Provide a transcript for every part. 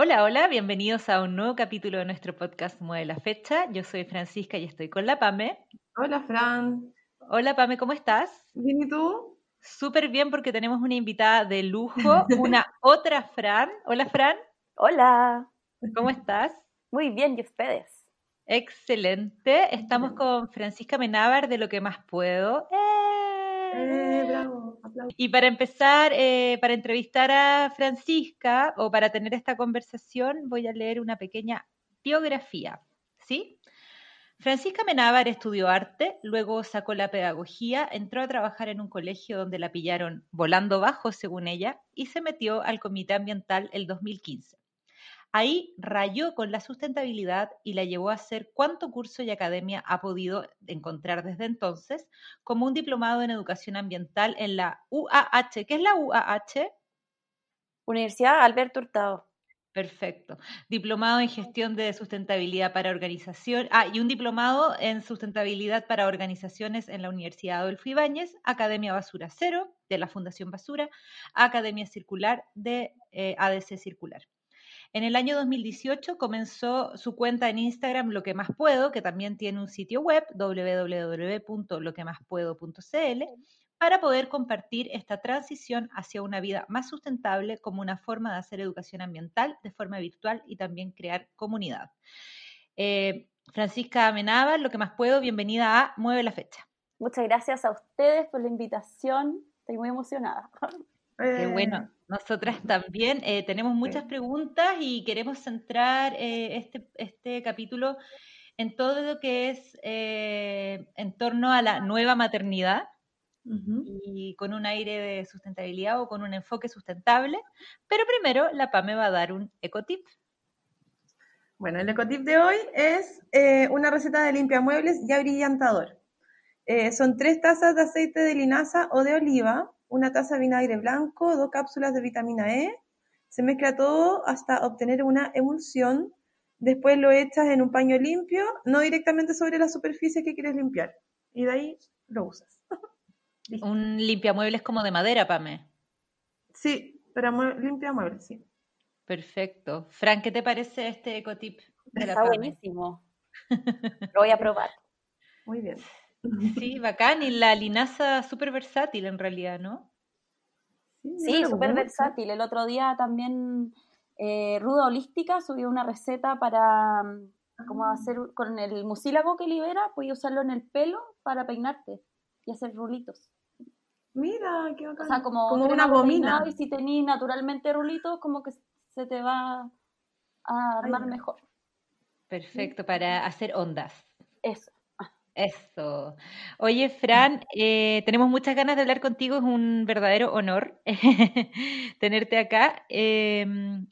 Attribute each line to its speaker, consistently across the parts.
Speaker 1: Hola, hola, bienvenidos a un nuevo capítulo de nuestro podcast Mueve la Fecha. Yo soy Francisca y estoy con la Pame.
Speaker 2: Hola, Fran.
Speaker 1: Hola, Pame, ¿cómo estás?
Speaker 2: Bien, ¿y tú?
Speaker 1: Súper bien porque tenemos una invitada de lujo, una otra Fran. Hola, Fran.
Speaker 3: Hola.
Speaker 1: ¿Cómo estás?
Speaker 3: Muy bien, ¿y ustedes?
Speaker 1: Excelente. Estamos con Francisca Menábar de Lo que más puedo.
Speaker 2: ¡Eh! Eh bravo.
Speaker 1: Y para empezar, eh, para entrevistar a Francisca o para tener esta conversación, voy a leer una pequeña biografía. ¿Sí? Francisca Menábar estudió arte, luego sacó la pedagogía, entró a trabajar en un colegio donde la pillaron volando bajo, según ella, y se metió al comité ambiental el 2015. Ahí rayó con la sustentabilidad y la llevó a hacer cuanto curso y academia ha podido encontrar desde entonces, como un diplomado en educación ambiental en la UAH. ¿Qué es la UAH?
Speaker 3: Universidad Alberto Hurtado.
Speaker 1: Perfecto. Diplomado en gestión de sustentabilidad para organización. Ah, y un diplomado en sustentabilidad para organizaciones en la Universidad Adolfo Ibáñez, Academia Basura Cero de la Fundación Basura, Academia Circular de eh, ADC Circular. En el año 2018 comenzó su cuenta en Instagram Lo que más puedo, que también tiene un sitio web www.loquemaspuedo.cl para poder compartir esta transición hacia una vida más sustentable como una forma de hacer educación ambiental de forma virtual y también crear comunidad. Eh, Francisca Amenábar, lo que más puedo, bienvenida a Mueve la Fecha.
Speaker 3: Muchas gracias a ustedes por la invitación, estoy muy emocionada.
Speaker 1: Qué bueno, nosotras también eh, tenemos muchas preguntas y queremos centrar eh, este, este capítulo en todo lo que es eh, en torno a la nueva maternidad y con un aire de sustentabilidad o con un enfoque sustentable. Pero primero, la PA me va a dar un ecotip.
Speaker 2: Bueno, el ecotip de hoy es una receta de limpia muebles ya brillantador. son tres tazas de aceite de linaza o de oliva, una taza de vinagre blanco, dos cápsulas de vitamina E. Se mezcla todo hasta obtener una emulsión. Después lo echas en un paño limpio, no directamente sobre la superficie que quieres limpiar. Y de ahí lo usas.
Speaker 1: un limpiamuebles como de madera, Pame.
Speaker 2: Sí, para limpia muebles, sí.
Speaker 1: Perfecto. Fran, ¿qué te parece este ecotip
Speaker 3: de la Está buenísimo. Lo voy a probar.
Speaker 2: Muy bien.
Speaker 1: Sí, bacán. Y la linaza súper versátil en realidad, ¿no?
Speaker 3: Sí, súper versátil. El otro día también eh, Ruda Holística subió una receta para mm, cómo ah. hacer con el mucílago que libera, puedes usarlo en el pelo para peinarte y hacer rulitos.
Speaker 2: Mira, qué bacán.
Speaker 3: O sea, como, una gomina. Y si tenés naturalmente rulitos, como que se te va a armar mejor.
Speaker 1: Perfecto, para hacer ondas.
Speaker 3: Eso.
Speaker 1: Eso. Oye, Fran, eh, tenemos muchas ganas de hablar contigo, es un verdadero honor tenerte acá. Em,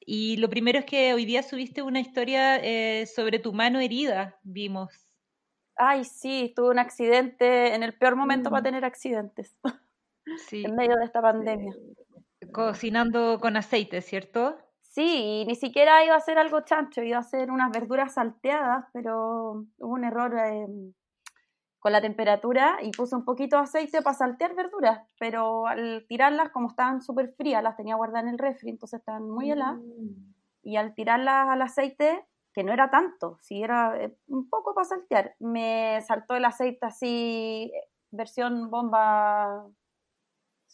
Speaker 1: y lo primero es que hoy día subiste una historia eh, sobre tu mano herida, vimos.
Speaker 3: Ay, sí, tuve un accidente en el peor momento para mm. tener accidentes, sí. en medio de esta pandemia.
Speaker 1: Cocinando con aceite, ¿cierto?
Speaker 3: Sí, ni siquiera iba a hacer algo chancho, iba a hacer unas verduras salteadas, pero hubo un error con la temperatura y puse un poquito de aceite para saltear verduras, pero al tirarlas, como estaban súper frías, las tenía guardadas en el refri, entonces estaban muy heladas, mm. y al tirarlas al aceite, que no era tanto, si era eh, un poco para saltear, me saltó el aceite así, versión bomba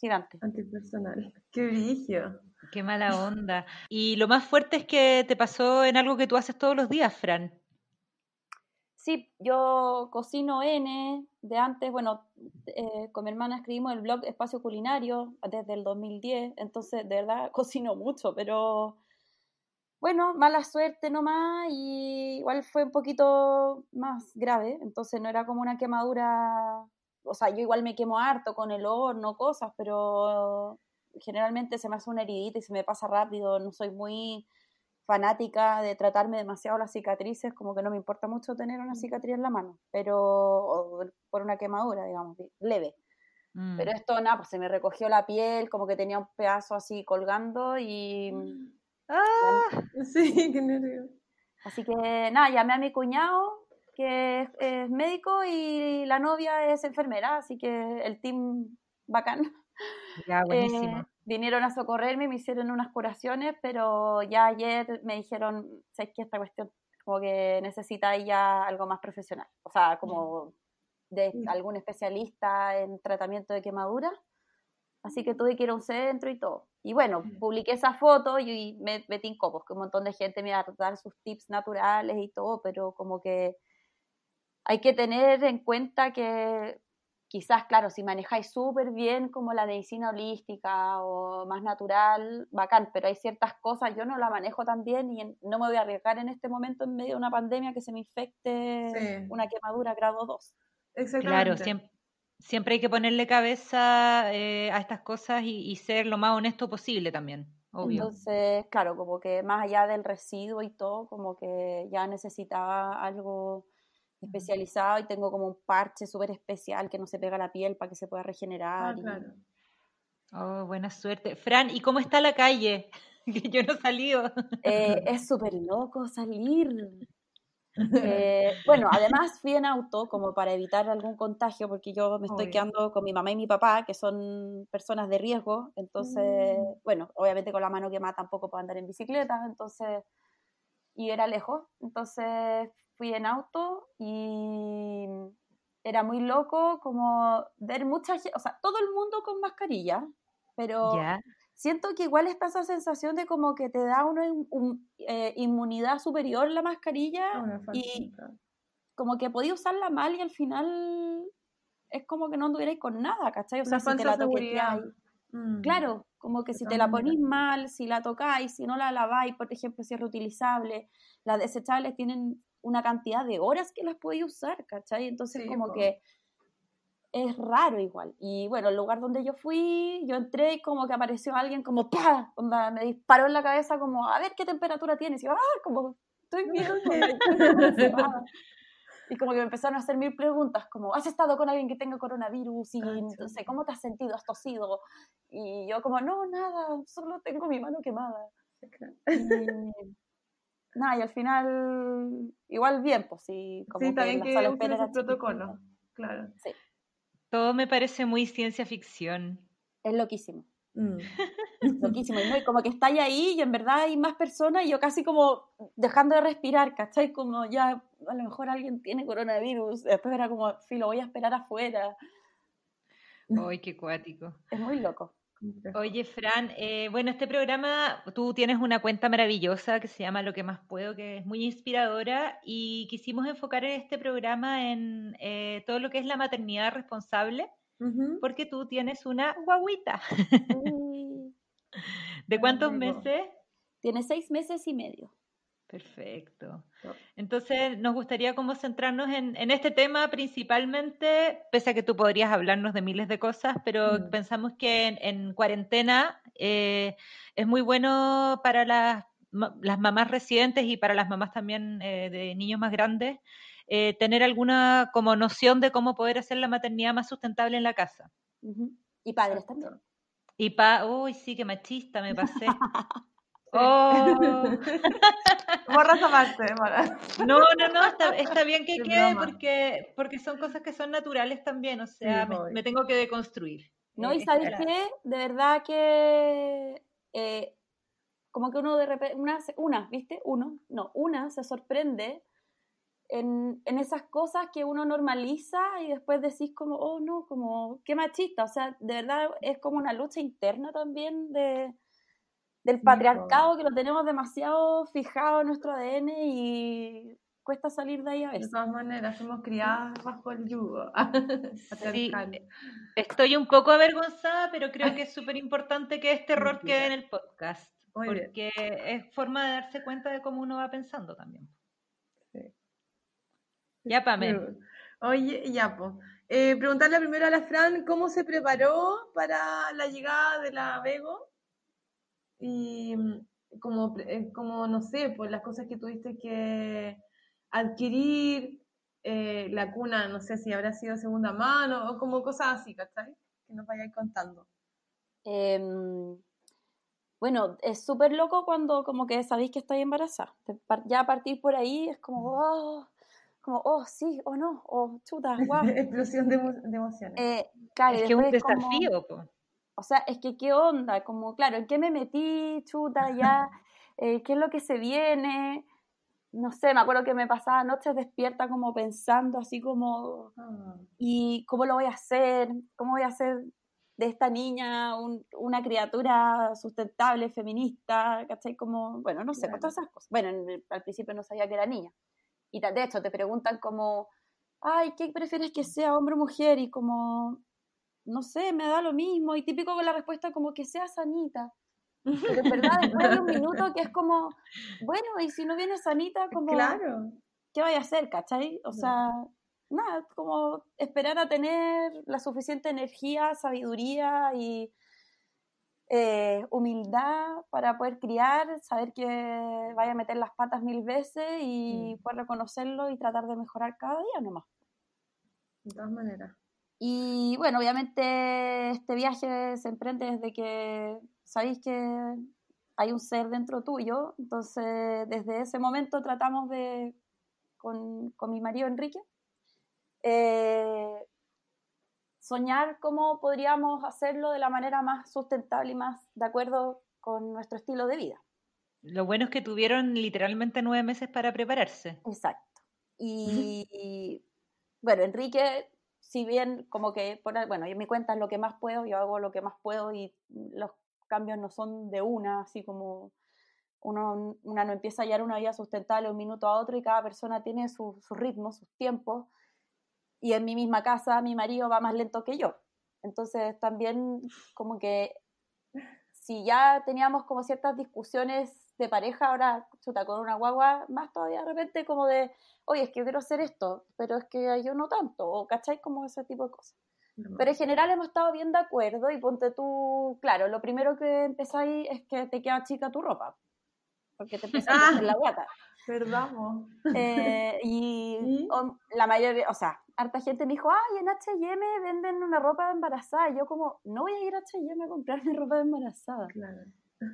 Speaker 3: gigante.
Speaker 2: Antipersonal. Qué brillo.
Speaker 1: Qué mala onda. Y lo más fuerte es que te pasó en algo que tú haces todos los días, Fran.
Speaker 3: Sí, yo cocino N de antes, bueno, eh, con mi hermana escribimos el blog Espacio Culinario desde el 2010, entonces de verdad cocino mucho, pero bueno, mala suerte nomás y igual fue un poquito más grave, entonces no era como una quemadura, o sea, yo igual me quemo harto con el horno, cosas, pero generalmente se me hace una heridita y se me pasa rápido, no soy muy fanática de tratarme demasiado las cicatrices, como que no me importa mucho tener una cicatriz en la mano, pero por una quemadura, digamos, leve. Mm. Pero esto, nada, pues se me recogió la piel, como que tenía un pedazo así colgando y...
Speaker 2: ¡Ah! Sí, qué nervio.
Speaker 3: Así que nada, llamé a mi cuñado, que es médico, y la novia es enfermera, así que el team bacán.
Speaker 1: Ya, buenísimo.
Speaker 3: Eh, vinieron a socorrerme, me hicieron unas curaciones, pero ya ayer me dijeron, sé que esta cuestión como que necesita ya algo más profesional, o sea, como de algún especialista en tratamiento de quemadura. Así que tuve que ir a un centro y todo. Y bueno, publiqué esa foto y me metí en copos, que un montón de gente me iba a dar sus tips naturales y todo, pero como que hay que tener en cuenta que quizás, claro, si manejáis súper bien como la medicina holística o más natural, bacán, pero hay ciertas cosas, yo no la manejo tan bien y no me voy a arriesgar en este momento en medio de una pandemia que se me infecte una quemadura grado 2.
Speaker 1: Claro, siempre, siempre, hay que ponerle cabeza eh, a estas cosas y, ser lo más honesto posible también. Obvio.
Speaker 3: Entonces, claro, como que más allá del residuo y todo, como que ya necesitaba algo especializado y tengo como un parche súper especial que no se pega a la piel para que se pueda regenerar. Ah, claro.
Speaker 1: Oh, buena suerte. Fran, ¿y cómo está la calle? que yo no he salido.
Speaker 3: Eh, es súper loco salir. Eh, bueno, además fui en auto como para evitar algún contagio porque yo me estoy quedando con mi mamá y mi papá, que son personas de riesgo, entonces, mm. bueno, obviamente con la mano quemada tampoco puedo andar en bicicleta, entonces, y era lejos, entonces fui en auto y era muy loco como ver mucha gente, o sea, todo el mundo con mascarilla, pero siento que igual está esa sensación de como que te da una eh, inmunidad superior la mascarilla y como que podía usarla mal y al final es como que no anduvierais con nada, ¿cachai? O sea, si te la toqueteáis. Mm. Claro, como que si te la ponís mal, si la tocáis, si no la laváis, por ejemplo, si es reutilizable, las desechables tienen una cantidad de horas que las podía usar, ¿cachai? Entonces como que es raro igual. Y bueno, el lugar donde yo fui, yo entré y como que apareció alguien como ¡pah! me disparó en la cabeza como, a ver qué temperatura tienes. Y yo, ah, como, estoy bien. y como que me empezaron a hacer mil preguntas, como, ¿has estado con alguien que tenga coronavirus? Y no sé, ¿cómo te has sentido? ¿Has tosido? Y yo como, no, nada, solo tengo mi mano quemada. Y, nada, y al final, igual bien, pues sí,
Speaker 2: como sí, también que, que el protocolo, claro.
Speaker 1: Sí. Todo me parece muy ciencia ficción.
Speaker 3: Es loquísimo. Mm. loquísimo. Y como que está ahí y en verdad hay más personas y yo casi como dejando de respirar, ¿cachai? Como ya a lo mejor alguien tiene coronavirus. Después era como, lo voy a esperar afuera.
Speaker 1: Ay, qué cuático.
Speaker 3: Es muy loco.
Speaker 1: Oye, Fran, eh, bueno, este programa, tú tienes una cuenta maravillosa que se llama Lo que más puedo, que es muy inspiradora y quisimos enfocar en este programa en eh, todo lo que es la maternidad responsable, porque tú tienes una guaguita. ¿De cuántos meses?
Speaker 3: Tiene seis meses y medio.
Speaker 1: Perfecto. Entonces, nos gustaría como centrarnos en, este tema principalmente, pese a que tú podrías hablarnos de miles de cosas, pero mm. pensamos que en, cuarentena eh, es muy bueno para las, mamás residentes y para las mamás también eh, de niños más grandes eh, tener alguna como noción de cómo poder hacer la maternidad más sustentable en la casa.
Speaker 3: Y padres también.
Speaker 1: Y pa, uy, sí, qué machista me pasé. Oh.
Speaker 2: Borra esa parte,
Speaker 1: No, no, no, está, bien que quede porque, porque son cosas que son naturales también, o sea, me, tengo que deconstruir.
Speaker 3: No, y eh, sabes qué, de verdad que eh, como que uno de repente, una, una, ¿viste? Uno, no, una se sorprende en, en, esas cosas que uno normaliza y después decís como, oh no, como, qué machista, o sea, de verdad es como una lucha interna también de del patriarcado que lo tenemos demasiado fijado en nuestro ADN y cuesta salir de ahí a veces.
Speaker 2: De todas maneras, somos criadas bajo el yugo.
Speaker 1: sí, estoy un poco avergonzada, pero creo que es súper importante que este error quede en el podcast. porque es forma de darse cuenta de cómo uno va pensando también. Sí. Ya, Pamela.
Speaker 2: Oye, ya, pues. preguntarle primero a la Fran cómo se preparó para la llegada de la Bego y mm, como, eh, como no sé, por las cosas que tuviste que adquirir, eh, la cuna, no sé si habrá sido segunda mano o como cosas así, ¿cachai? Que nos vayáis contando.
Speaker 3: Em, bueno, es súper loco cuando como que sabéis que estoy embarazada. Ya a partir por ahí es como, oh, como, oh, sí, o oh, no, oh, chuta, wow.
Speaker 2: Explosión de, emociones.
Speaker 1: Eh, es que es un desafío.
Speaker 3: O sea, es que qué onda, como, claro, ¿en qué me metí, chuta, ya? Eh, ¿Qué es lo que se viene? No sé, me acuerdo que me pasaba noches despierta como pensando así como,
Speaker 2: Ah,
Speaker 3: ¿y cómo lo voy a hacer? ¿Cómo voy a hacer de esta niña un- una criatura sustentable, feminista? ¿Cachai? Como, bueno, no sé,
Speaker 2: Claro.
Speaker 3: todas esas cosas. Bueno, en el- al principio no sabía que era niña. Y de hecho te preguntan como, ay, ¿qué prefieres que sea hombre o mujer? Y como, no sé, me da lo mismo. Y típico con la respuesta como que sea sanita. Pero en verdad después hay un minuto que es como, bueno, y si no viene sanita, como,
Speaker 2: Claro.
Speaker 3: ¿qué vaya a hacer, cachai? O
Speaker 2: No.
Speaker 3: sea, nada, como esperar a tener la suficiente energía, sabiduría y eh, humildad para poder criar, saber que vaya a meter las patas mil veces y
Speaker 2: Mm.
Speaker 3: poder reconocerlo y tratar de mejorar cada día nomás.
Speaker 2: De todas maneras.
Speaker 3: Y bueno, obviamente este viaje se emprende desde que sabéis que hay un ser dentro tuyo, entonces desde ese momento tratamos de, con, con mi marido Enrique, eh, soñar cómo podríamos hacerlo de la manera más sustentable y más de acuerdo con nuestro estilo de vida.
Speaker 1: Lo bueno es que tuvieron literalmente nueve meses para prepararse.
Speaker 3: Exacto. Y, y, bueno, Enrique, si bien como que, bueno, yo mi cuenta es lo que más puedo, yo hago lo que más puedo y los cambios no son de una, así como uno, una no empieza a hallar una vida sustentable un minuto a otro y cada persona tiene su, su ritmo, sus tiempos. Y en mi misma casa mi marido va más lento que yo. Entonces también como que si ya teníamos como ciertas discusiones de pareja, ahora chuta con una guagua, más todavía de repente como de, oye, es que yo quiero hacer esto, pero es que yo no tanto, o cachai como ese tipo de cosas. Pero en general hemos estado bien de acuerdo y ponte tú, claro, lo primero que empezáis es que te queda chica tu ropa, porque te empieza a hacer la guata.
Speaker 2: ¿Verdad?
Speaker 3: Eh, y la mayoría, o sea, harta gente me dijo, ay, en H&M venden una ropa de embarazada. Y yo como, no voy a ir a H&M a comprarme ropa de embarazada.
Speaker 2: Claro.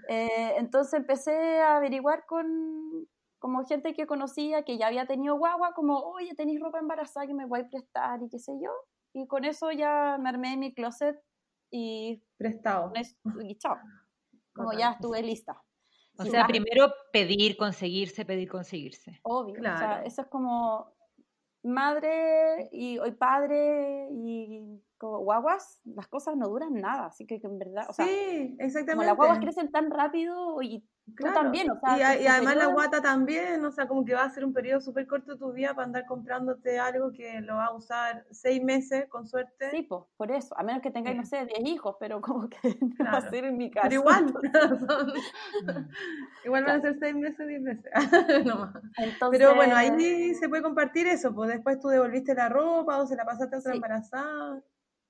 Speaker 3: Eh, entonces empecé a averiguar con como gente que conocía que ya había tenido guagua, como, oye, tenéis ropa embarazada que me voy a prestar y qué sé yo. Y con eso ya me armé mi closet y,
Speaker 2: Prestado.
Speaker 3: y chao. Como ya estuve lista.
Speaker 1: O sea, primero pedir, conseguirse, pedir, conseguirse.
Speaker 3: Obvio, o sea,
Speaker 2: Claro.
Speaker 3: eso es como madre y hoy padre y como guaguas, las cosas no duran nada, así que, que en verdad, o sea,
Speaker 2: sí, exactamente.
Speaker 3: como las guaguas crecen tan rápido y tú
Speaker 2: Claro.
Speaker 3: también, o sea,
Speaker 2: y, a- además la guata también, o sea, como que va a ser un periodo súper corto de tu vida para andar comprándote algo que lo vas a usar seis meses, con suerte.
Speaker 3: Sí, pues, por eso, a menos que tengáis,
Speaker 2: Sí.
Speaker 3: no sé, 10 hijos, pero como que no va a ser en mi caso.
Speaker 2: Pero igual, son- igual van a ser seis meses, diez meses. No.
Speaker 3: Entonces,
Speaker 2: Pero bueno, ahí se puede compartir eso, pues después tú devolviste la ropa o se la pasaste a otra
Speaker 3: Sí.
Speaker 2: embarazada.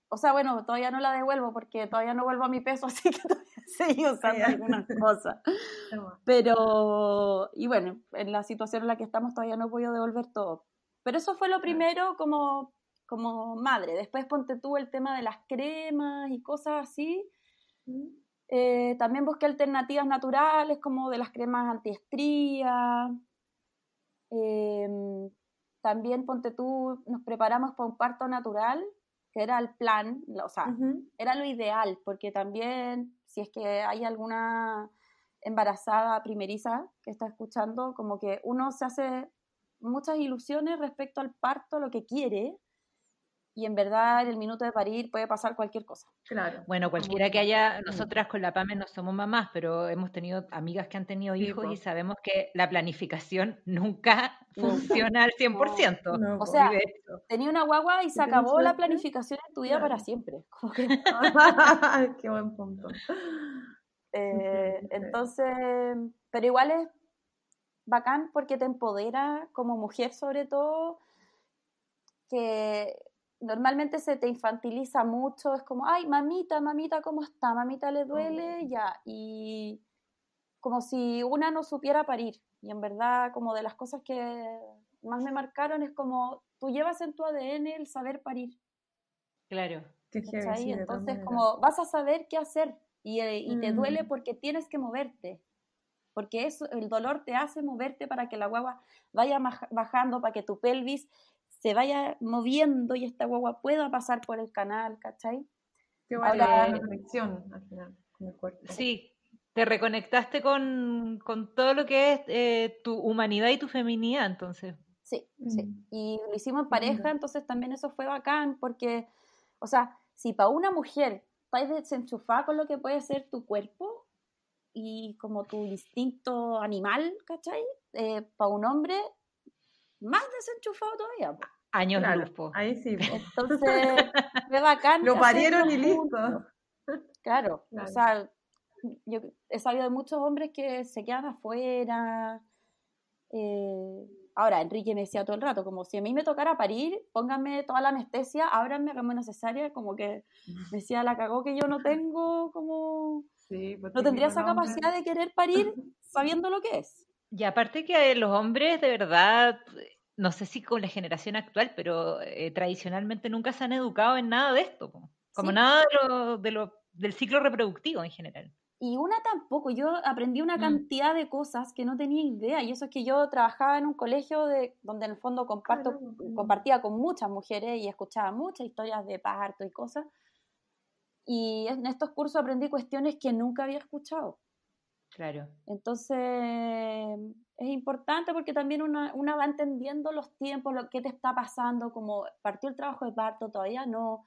Speaker 3: O sea, bueno, todavía no la devuelvo porque todavía no vuelvo a mi peso, así que todavía seguí usando
Speaker 2: Ya.
Speaker 3: algunas cosas. Pero, y bueno, en la situación en la que estamos todavía no he podido devolver todo. Pero eso fue lo primero como, como madre. Después ponte tú el tema de las cremas y cosas así. Eh, también busqué alternativas naturales como de las cremas antiestría. Em, también ponte tú, nos preparamos para un parto natural, que era el plan, o sea, era lo ideal, porque también si es que hay alguna embarazada primeriza que está escuchando, como que uno se hace muchas ilusiones respecto al parto, lo que quiere, y en verdad en el minuto de parir puede pasar cualquier cosa.
Speaker 2: Claro.
Speaker 1: Bueno, cualquiera que haya, nosotras con la PAME no somos mamás, pero hemos tenido amigas que han tenido hijos y sabemos que la planificación nunca funciona al 100%.
Speaker 2: No,
Speaker 3: O sea, Tenía una guagua y se acabó la planificación en tu vida para siempre. Como que,
Speaker 2: Qué buen punto.
Speaker 3: eh, entonces, pero igual es bacán porque te empodera como mujer sobre todo, que normalmente se te infantiliza mucho, es como, ay, mamita, mamita, ¿cómo está? Mamita le duele,
Speaker 2: Oh.
Speaker 3: ya, y como si una no supiera parir, y en verdad como de las cosas que más me marcaron es como, tú llevas en tu ADN el saber parir.
Speaker 1: claro.
Speaker 2: Qué sí,
Speaker 3: Entonces, como vas a saber qué hacer y, eh, y te duele
Speaker 2: Mm.
Speaker 3: porque tienes que moverte, porque eso, el dolor te hace moverte para que la guagua vaya bajando, para que tu pelvis se vaya moviendo y esta guagua pueda pasar por el canal, ¿cachai?
Speaker 2: Qué buena
Speaker 3: Ahora-
Speaker 2: la conexión al final con el cuerpo.
Speaker 1: Sí, te reconectaste con, con todo lo que es eh, tu humanidad y tu feminidad, entonces.
Speaker 3: Sí, sí.
Speaker 2: Mm.
Speaker 3: Y lo hicimos en
Speaker 2: lindo.
Speaker 3: pareja, entonces también eso fue bacán, porque, o sea, si para una mujer estás desenchufada con lo que puede ser tu cuerpo y como tu instinto animal, ¿cachai? para un hombre, más desenchufado todavía. po.
Speaker 1: Años
Speaker 2: Claro,
Speaker 1: luz, po.
Speaker 2: ahí sí. po.
Speaker 3: Entonces, fue bacán.
Speaker 2: Lo parieron y listo.
Speaker 3: Claro,
Speaker 2: Claro.
Speaker 3: o sea, yo he sabido de muchos hombres que se quedan afuera. eh, ahora, Enrique me decía todo el rato, como si a mí me tocara parir, pónganme toda la anestesia, ábranme, una cesárea, como que me decía, la cagó que yo no tengo, como,
Speaker 2: Sí, pues
Speaker 3: no tendría esa capacidad de querer parir sabiendo lo que es.
Speaker 1: Y aparte que los hombres, de verdad, no sé si con la generación actual, pero eh, tradicionalmente nunca se han educado en nada de esto, como
Speaker 3: Sí.
Speaker 1: nada de lo, de lo- del ciclo reproductivo en general.
Speaker 3: Y una tampoco, yo aprendí una
Speaker 1: Mm.
Speaker 3: cantidad de cosas que no tenía idea, y eso es que yo trabajaba en un colegio de, donde en el fondo comparto,
Speaker 2: Claro, mm.
Speaker 3: compartía con muchas mujeres y escuchaba muchas historias de parto y cosas. Y en estos cursos aprendí cuestiones que nunca había escuchado.
Speaker 1: Claro.
Speaker 3: Entonces, es importante porque también una, una va entendiendo los tiempos, lo que te está pasando, como partió el trabajo de parto, todavía no,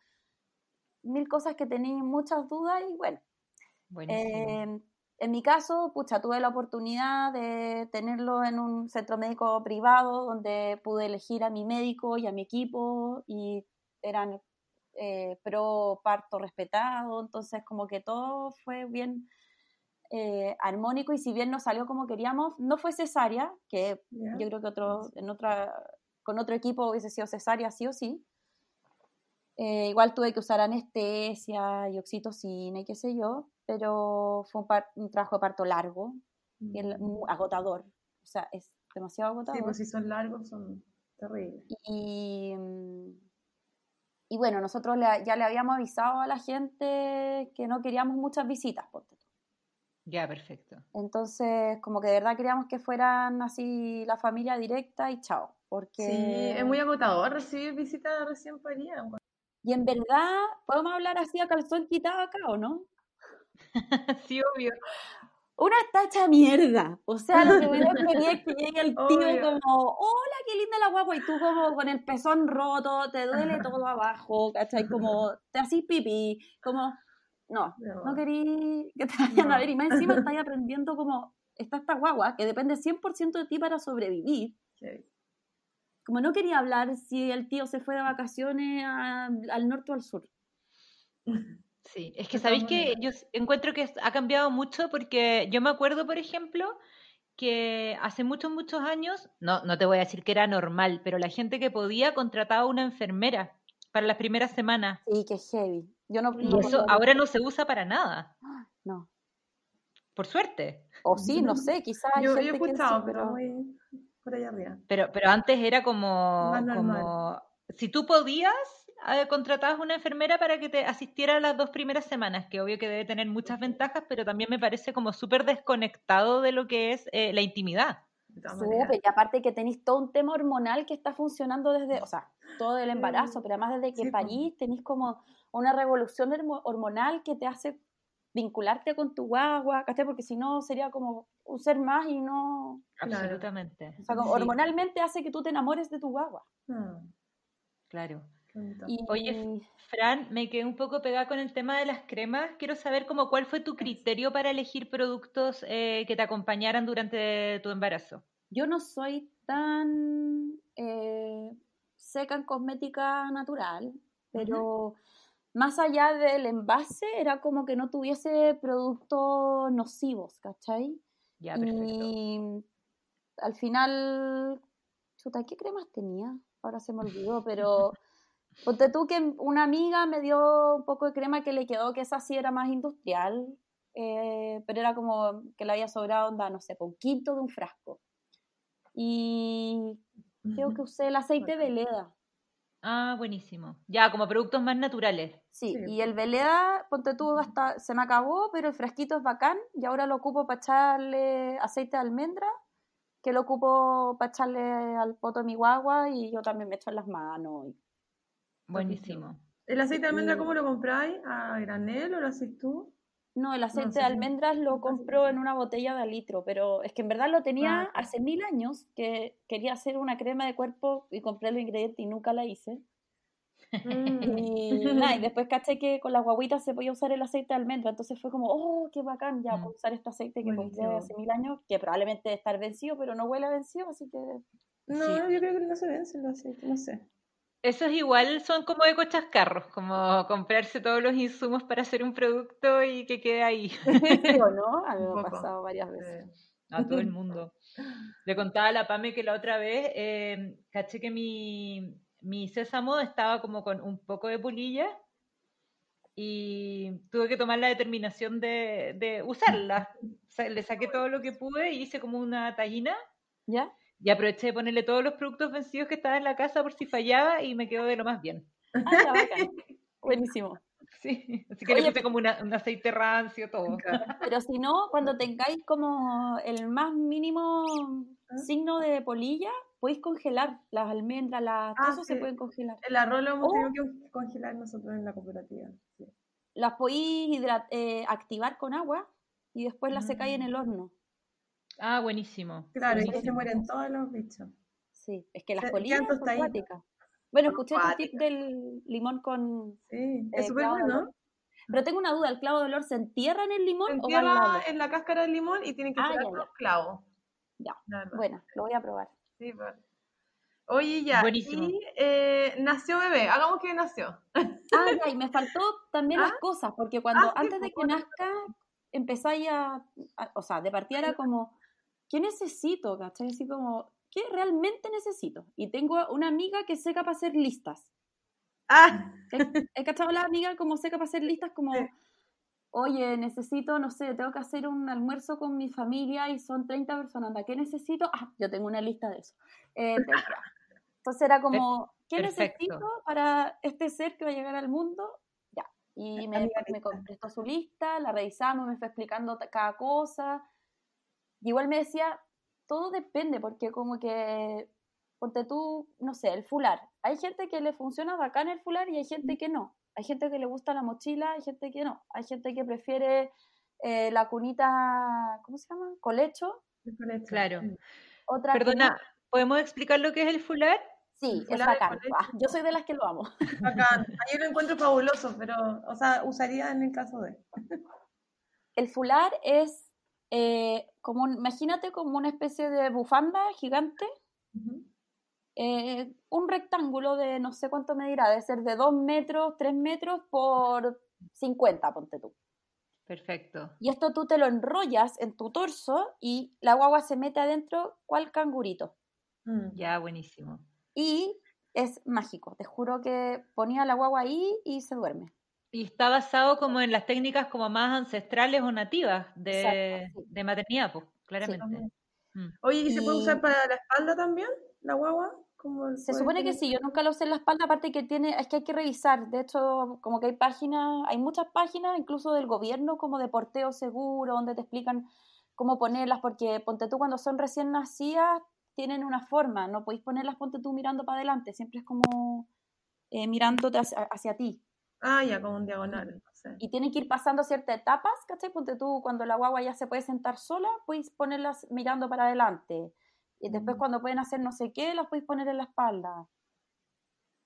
Speaker 3: mil cosas que tenía muchas dudas y bueno. Eh, en mi caso, pucha, tuve la oportunidad de tenerlo en un centro médico privado donde pude elegir a mi médico y a mi equipo y eran eh, pro parto respetado, entonces como que todo fue bien eh, armónico y si bien no salió como queríamos, no fue cesárea, que yo creo que otro, en otra, con otro equipo hubiese sido cesárea sí o sí. Eh, igual tuve que usar anestesia y oxitocina y qué sé yo, pero fue un, par- un trabajo de parto largo y el-
Speaker 2: Mm.
Speaker 3: agotador. O sea, es demasiado agotador.
Speaker 2: Sí, pues si son largos son terribles.
Speaker 3: Y, mm, y bueno, nosotros le- ya le habíamos avisado a la gente que no queríamos muchas visitas, ponte.
Speaker 1: Ya, perfecto.
Speaker 3: Entonces, como que de verdad queríamos que fueran así la familia directa y chao. Porque...
Speaker 2: Sí, es muy agotador recibir visitas recién paridas.
Speaker 3: Y en verdad, ¿podemos hablar así a calzón quitado acá o no?
Speaker 1: sí, obvio.
Speaker 3: Una está hecha mierda. O sea, lo que menos quería es que llegue el tío
Speaker 2: Obvio.
Speaker 3: como, hola, qué linda la guagua, y tú como con el pezón roto, te duele todo abajo, ¿cachai? Como, te haces pipí, como, no,
Speaker 2: No.
Speaker 3: no querí que te vayan
Speaker 2: No.
Speaker 3: a ver, y más encima estás aprendiendo como, está esta guagua, que depende 100% de ti para sobrevivir.
Speaker 2: Sí.
Speaker 3: Como no quería hablar si el tío se fue de vacaciones a- al norte o al sur.
Speaker 1: Sí, es que sabéis que yo encuentro que ha cambiado mucho porque yo me acuerdo, por ejemplo, que hace muchos, muchos años, no, no te voy a decir que era normal, pero la gente que podía contrataba una enfermera para las primeras semanas.
Speaker 3: Sí, que heavy. Yo no,
Speaker 1: Y
Speaker 3: no
Speaker 1: eso ahora no se usa para nada,
Speaker 3: No.
Speaker 1: por suerte.
Speaker 3: O sí, no sé, quizás
Speaker 2: Yo, yo he
Speaker 3: que sí,
Speaker 2: escuchado,
Speaker 3: pero...
Speaker 2: muy por allá arriba.
Speaker 1: Pero, pero antes era como,
Speaker 2: Más normal.
Speaker 1: como, si tú podías, eh, contratabas una enfermera para que te asistiera las dos primeras semanas, que obvio que debe tener muchas ventajas, pero también me parece como súper desconectado de lo que es eh, la intimidad.
Speaker 3: Súper, y aparte que tenéis todo un tema hormonal que está funcionando desde, o sea, todo el embarazo, pero además desde que
Speaker 2: Sí,
Speaker 3: parís tenéis como una revolución hormo- hormonal que te hace vincularte con tu guagua, ¿cachai? Porque si no sería como un ser más y no...
Speaker 1: Absolutamente.
Speaker 3: O sea, como
Speaker 1: Sí,
Speaker 3: hormonalmente hace que tú te enamores de tu guagua.
Speaker 2: Ah,
Speaker 1: claro.
Speaker 3: Y,
Speaker 1: Oye, Fran, me quedé un poco pegada con el tema de las cremas. Quiero saber como cuál fue tu criterio para elegir productos eh, que te acompañaran durante tu embarazo.
Speaker 3: yo no soy tan eh, seca en cosmética natural, pero más allá del envase era como que no tuviese productos nocivos, ¿cachai?
Speaker 1: Ya, perfecto.
Speaker 3: Y al final, chuta, ¿qué cremas tenía? Ahora se me olvidó, pero ponte tú que una amiga me dio un poco de crema que le quedó, que esa sí era más industrial, eh, pero era como que le había sobrado, onda, no sé, un quinto de un frasco. Y creo que usé el aceite
Speaker 2: Bacán.
Speaker 3: Veleda.
Speaker 1: Ah, buenísimo. Ya, como productos más naturales.
Speaker 3: Sí,
Speaker 2: Sí,
Speaker 3: y el Veleda, ponte tú, hasta se me acabó, pero el frasquito es bacán y ahora lo ocupo para echarle aceite de almendra, que lo ocupo para echarle al poto de mi guagua y yo también me echo en las manos. y-
Speaker 1: Buenísimo.
Speaker 2: ¿El aceite de almendra cómo lo compráis? ¿A granel o lo haces tú?
Speaker 3: No, el aceite de almendras lo compro en una botella de litro, pero es que en verdad lo tenía
Speaker 2: Ah.
Speaker 3: hace mil años que quería hacer una crema de cuerpo y compré los ingredientes y nunca la hice.
Speaker 2: Mm.
Speaker 3: Y nada, y después caché que con las guaguitas se podía usar el aceite de almendra, entonces fue como, oh, qué bacán, ya
Speaker 1: Mm.
Speaker 3: puedo usar este aceite que compré hace mil años, que probablemente debe estar vencido, pero no huele a vencido, así que
Speaker 2: No,
Speaker 1: Sí.
Speaker 2: yo creo que no se vence el aceite, no sé.
Speaker 1: Esos igual son como de cochascarros, como comprarse todos los insumos para hacer un producto y que quede ahí
Speaker 3: ¿Sí o no? A mí me ha pasado varias veces.
Speaker 2: Eh,
Speaker 1: a todo el mundo. Le contaba a la Pame que la otra vez eh, caché que mi, mi sésamo estaba como con un poco de polilla y tuve que tomar la determinación de, de usarla. O sea, le saqué todo lo que pude y hice como una tallina
Speaker 3: ¿Ya?
Speaker 1: y aproveché de ponerle todos los productos vencidos que estaban en la casa por si fallaba y me quedó de lo más bien.
Speaker 3: Ah. Buenísimo.
Speaker 1: Sí, así que
Speaker 3: Oye,
Speaker 1: le puse como una- un aceite rancio, todo.
Speaker 3: Pero si no, cuando tengáis como el más mínimo
Speaker 2: ¿Ah?
Speaker 3: signo de polilla, podéis congelar las almendras, las, todo
Speaker 2: Ah,
Speaker 3: se pueden congelar.
Speaker 2: El arroz lo hemos
Speaker 3: Oh.
Speaker 2: tenido que congelar nosotros en la cooperativa. sí.
Speaker 3: Las podéis eh, activar con agua y después las secáis en
Speaker 1: Mm.
Speaker 3: el horno.
Speaker 1: Ah, buenísimo.
Speaker 2: Claro, y ahí se mueren todos los bichos.
Speaker 3: Sí, es que las
Speaker 2: quedan
Speaker 3: son
Speaker 2: tostaditas.
Speaker 3: cuáticas. Bueno, escuché tu tip
Speaker 2: cuáticas.
Speaker 3: del limón con...
Speaker 2: Sí,
Speaker 3: Eh,
Speaker 2: es súper
Speaker 3: clavo de
Speaker 2: bueno.
Speaker 3: Pero tengo una duda, ¿el clavo de olor se entierra en el limón
Speaker 2: Se
Speaker 3: o va
Speaker 2: entierra
Speaker 3: lado?
Speaker 2: en la cáscara del limón y tienen que
Speaker 3: Ah,
Speaker 2: ser
Speaker 3: ya,
Speaker 2: los
Speaker 3: ya.
Speaker 2: clavos.
Speaker 3: Ya, bueno, lo voy a probar.
Speaker 2: Sí, pues. Oye, ya.
Speaker 1: Buenísimo.
Speaker 2: Y eh, nació bebé. Hagamos que nació.
Speaker 3: Ah, ya, y me faltó también las
Speaker 2: ¿Ah?
Speaker 3: cosas, porque cuando
Speaker 2: Ah, sí,
Speaker 3: antes de
Speaker 2: pues,
Speaker 3: que
Speaker 2: otra
Speaker 3: nazca, empezáis a, a- o sea, de partida era como, ¿qué necesito? ¿Cachai? Así como, ¿qué realmente necesito? Y tengo una amiga que seca para hacer listas.
Speaker 2: Ah,
Speaker 3: He, he cachado a la amiga como seca para hacer listas, como,
Speaker 2: Sí.
Speaker 3: Oye, necesito, no sé, tengo que hacer un almuerzo con mi familia y son 30 personas, anda, ¿qué necesito? Ah, yo tengo una lista de eso. Eh. Entonces era como, ¿qué
Speaker 1: perfecto.
Speaker 3: necesito para este ser que va a llegar al mundo? Ya. Y me, me prestó su lista, la revisamos, me fue explicando cada cosa. Y igual me decía, todo depende, porque como que, ponte tú, no sé, el fular. Hay gente que le funciona bacán el fular y hay gente que no. Hay gente que le gusta la mochila, hay gente que no. Hay gente que prefiere eh, la cunita, ¿cómo se llama? Colecho.
Speaker 2: con esto.
Speaker 1: Claro.
Speaker 3: Otra.
Speaker 1: Perdona, ¿podemos explicar lo que es el fular?
Speaker 3: Sí,
Speaker 2: el
Speaker 3: es bacán.
Speaker 2: colecho.
Speaker 3: Ah, yo soy de las que lo amo.
Speaker 2: Bacán. Ahí lo encuentro fabuloso, pero, o sea, usaría en el caso de.
Speaker 3: El fular es eh, como, un- imagínate como una especie de bufanda gigante,
Speaker 2: Ujú.
Speaker 3: Eh, un rectángulo de no sé cuánto medirá, debe ser de 2 metros, 3 metros por 50, ponte tú.
Speaker 1: Perfecto.
Speaker 3: Y esto tú te lo enrollas en tu torso y la guagua se mete adentro cual cangurito.
Speaker 2: Mm.
Speaker 1: Ya, buenísimo.
Speaker 3: Y es mágico, te juro que ponía la guagua ahí y se duerme.
Speaker 1: Y está basado como en las técnicas como más ancestrales o nativas de,
Speaker 3: Exacto, sí.
Speaker 1: de maternidad, pues, claramente.
Speaker 2: También.
Speaker 1: Mm.
Speaker 2: Oye, ¿y se puede
Speaker 3: Y-
Speaker 2: usar para la espalda también? ¿La guagua? Como
Speaker 3: Se supone que sí, yo nunca lo usé en la espalda, aparte que tiene, es que hay que revisar, de hecho, como que hay páginas, hay muchas páginas, incluso del gobierno, como de porteo seguro, donde te explican cómo ponerlas, porque ponte tú cuando son recién nacidas, tienen una forma, no podéis ponerlas, ponte tú mirando para adelante, siempre es como eh, mirándote hacia, hacia ti.
Speaker 2: Ah, ya, como un diagonal.
Speaker 3: Y tienen que ir pasando ciertas etapas, ¿cachai? Ponte tú, cuando la guagua ya se puede sentar sola, podéis ponerlas mirando para adelante. Y después cuando pueden hacer no sé qué, las podéis poner en la espalda.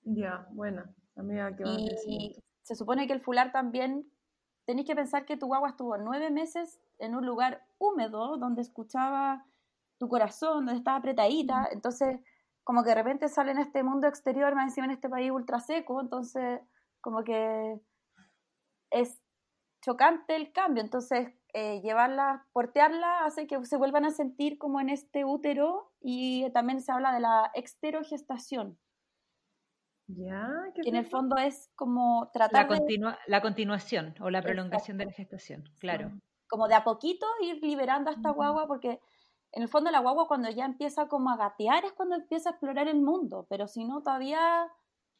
Speaker 2: Ya, bueno. Amiga,
Speaker 3: Y se supone que el fular también, tenéis que pensar que tu guagua estuvo nueve meses en un lugar húmedo, donde escuchaba tu corazón, donde estaba apretadita, entonces como que de repente sale en este mundo exterior, más encima en este país ultra seco, entonces como que es chocante el cambio, entonces eh, llevarla, portearla hace que se vuelvan a sentir como en este útero y también se habla de la exterogestación,
Speaker 2: Ya,
Speaker 3: que en el fondo es como
Speaker 1: La,
Speaker 3: tratar de
Speaker 1: continua, la continuación o la prolongación de la gestación, claro.
Speaker 3: como de a poquito ir liberando a esta guagua porque en el fondo la guagua cuando ya empieza como a gatear es cuando empieza a explorar el mundo, pero si no todavía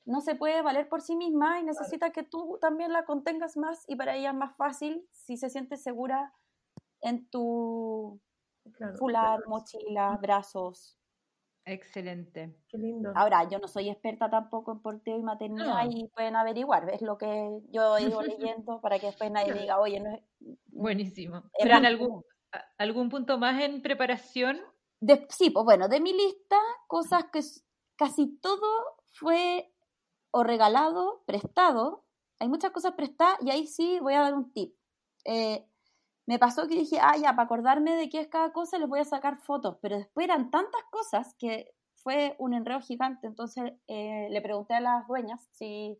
Speaker 3: no se puede valer por sí misma y necesita que tú también la contengas más y para ella es más fácil si se siente segura en tu
Speaker 2: Claro,
Speaker 3: fular,
Speaker 2: claro.
Speaker 3: mochila, brazos.
Speaker 1: Excelente.
Speaker 2: Qué lindo.
Speaker 3: Ahora, yo no soy experta tampoco en porteo y maternidad
Speaker 1: No.
Speaker 3: y pueden averiguar, es lo que yo he ido leyendo para que después nadie diga, oye, no es...
Speaker 1: Buenísimo.
Speaker 3: Es
Speaker 1: ¿algún, ¿algún punto más en preparación?
Speaker 3: De- sí, pues bueno, de mi lista, cosas que casi todo fue o regalado, prestado. Hay muchas cosas prestadas y ahí sí voy a dar un tip. Eh, me pasó que dije, ah, ya, para acordarme de qué es cada cosa, les voy a sacar fotos, pero después eran tantas cosas que fue un enredo gigante. Entonces eh, le pregunté a las dueñas si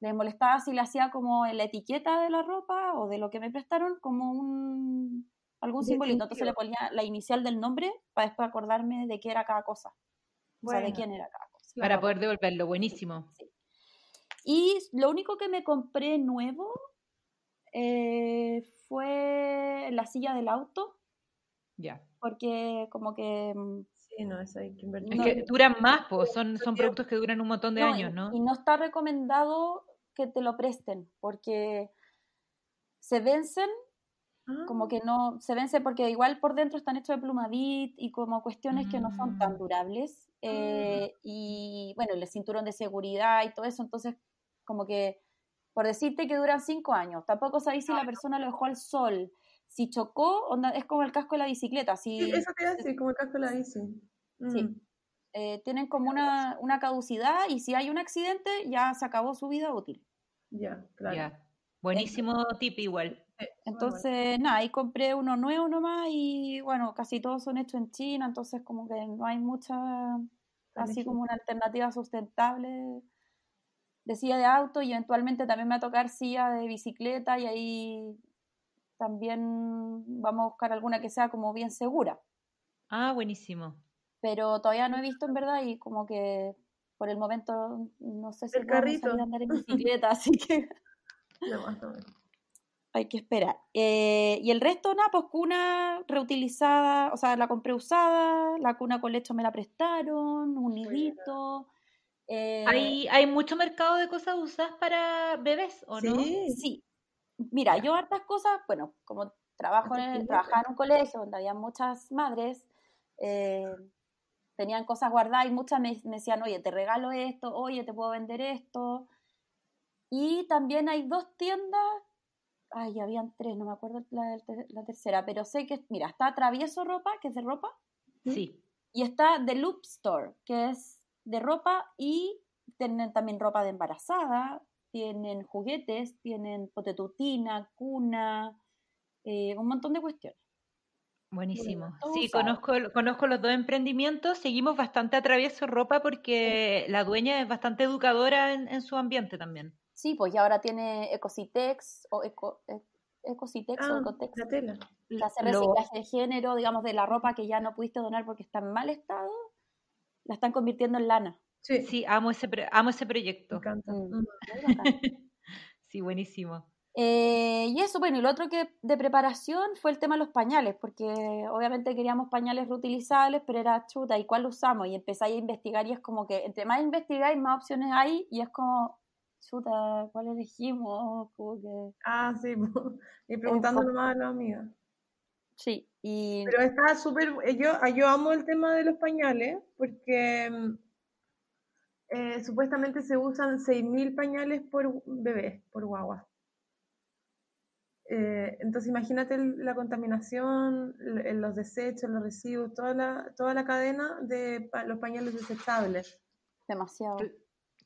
Speaker 3: les molestaba si le hacía como en la etiqueta de la ropa o de lo que me prestaron como un algún simbolito. Entonces le ponía la inicial del nombre para después acordarme de qué era cada cosa. O sea, de quién era cada cosa.
Speaker 1: Para poder devolverlo. Buenísimo.
Speaker 3: Y lo único que me compré nuevo eh, fue la silla del auto,
Speaker 1: Ya.
Speaker 3: porque como que... mm,
Speaker 2: Sí, no, eso hay que invertir.
Speaker 1: Es que duran más, pues son, son productos que duran un montón de
Speaker 3: no,
Speaker 1: años, ¿no?
Speaker 3: Y no está recomendado que te lo presten, porque se vencen
Speaker 2: Ah,
Speaker 3: como que no se vence porque igual por dentro están hechos de plumavit y como cuestiones que no son tan
Speaker 1: Mm.
Speaker 3: durables eh, y bueno el cinturón de seguridad y todo eso entonces como que por decirte que duran cinco años tampoco sabéis si la persona lo dejó al sol si chocó onda, es como el casco de la bicicleta si
Speaker 2: Sí, eso te decir, como el casco de la bici.
Speaker 3: Sí.
Speaker 2: Mm.
Speaker 3: eh, tienen como una, una caducidad y si hay un accidente ya se acabó su vida útil
Speaker 2: Ya, claro.
Speaker 1: Buenísimo tip igual.
Speaker 3: Entonces, nada, ahí compré uno nuevo nomás y bueno, casi todos son hechos en China, entonces como que no hay mucha, así como una alternativa sustentable de silla de auto y eventualmente también me va a tocar silla de bicicleta y ahí también vamos a buscar alguna que sea como bien segura,
Speaker 1: Ah, buenísimo.
Speaker 3: pero todavía no he visto en verdad y como que por el momento no sé si
Speaker 2: El carrito.
Speaker 3: salir a andar en bicicleta, así que...
Speaker 2: No.
Speaker 3: Hay que esperar. Eh, y el resto, nada, pues cuna reutilizada, o sea, la compré usada, la cuna con lecho me la prestaron, un nidito. Eh,
Speaker 1: ¿Hay, ¿Hay mucho mercado de cosas usadas para bebés o no?
Speaker 2: Sí.
Speaker 3: Sí. Mira, yo hartas cosas, bueno, como trabajo en, trabajaba en un colegio donde había muchas madres, eh, tenían cosas guardadas y muchas me, me decían, oye, te regalo esto, oye, te puedo vender esto. Y también hay dos tiendas, ay, habían tres, no me acuerdo la tercera, pero sé que, mira, está Travieso Ropa, que es de ropa,
Speaker 1: Sí.
Speaker 3: y está The Loop Store, que es de ropa y tienen también ropa de embarazada, tienen juguetes, tienen potetutina, cuna, eh, un montón de cuestiones.
Speaker 1: Buenísimo. Sí, conozco, conozco los dos emprendimientos. Seguimos bastante a travieso ropa porque la dueña es bastante educadora en, en su ambiente también.
Speaker 3: Sí, pues y ahora tiene Ecositex o Eco, e- Ecositex o
Speaker 2: Ah,
Speaker 3: Ecotex,
Speaker 2: la tela.
Speaker 3: que hace
Speaker 1: Lo-
Speaker 3: reciclaje de género, digamos, de la ropa que ya no pudiste donar porque está en mal estado, la están convirtiendo en lana.
Speaker 2: Sí,
Speaker 1: Sí, amo ese, amo ese
Speaker 2: me
Speaker 1: proyecto.
Speaker 2: encanta.
Speaker 3: Mm.
Speaker 2: Mm.
Speaker 1: Sí, buenísimo.
Speaker 3: Eh, y eso, bueno, y lo otro que de preparación fue el tema de los pañales, porque obviamente queríamos pañales reutilizables, pero era chuta, ¿y cuál usamos? Y empezáis a investigar y es como que entre más investigáis, más opciones hay y es como, chuta, ¿cuál elegimos? Como que...
Speaker 2: Ah, sí. Y preguntando nomás a la amiga.
Speaker 3: Sí, y
Speaker 2: Pero está súper. eh, Yo, ah, yo amo el tema de los pañales porque mm, eh, supuestamente se usan 6.000 pañales por bebé, por guagua. Eh, entonces imagínate el- la contaminación, los desechos, los residuos, toda la, toda la cadena de pa- los pañales desechables.
Speaker 3: demasiado.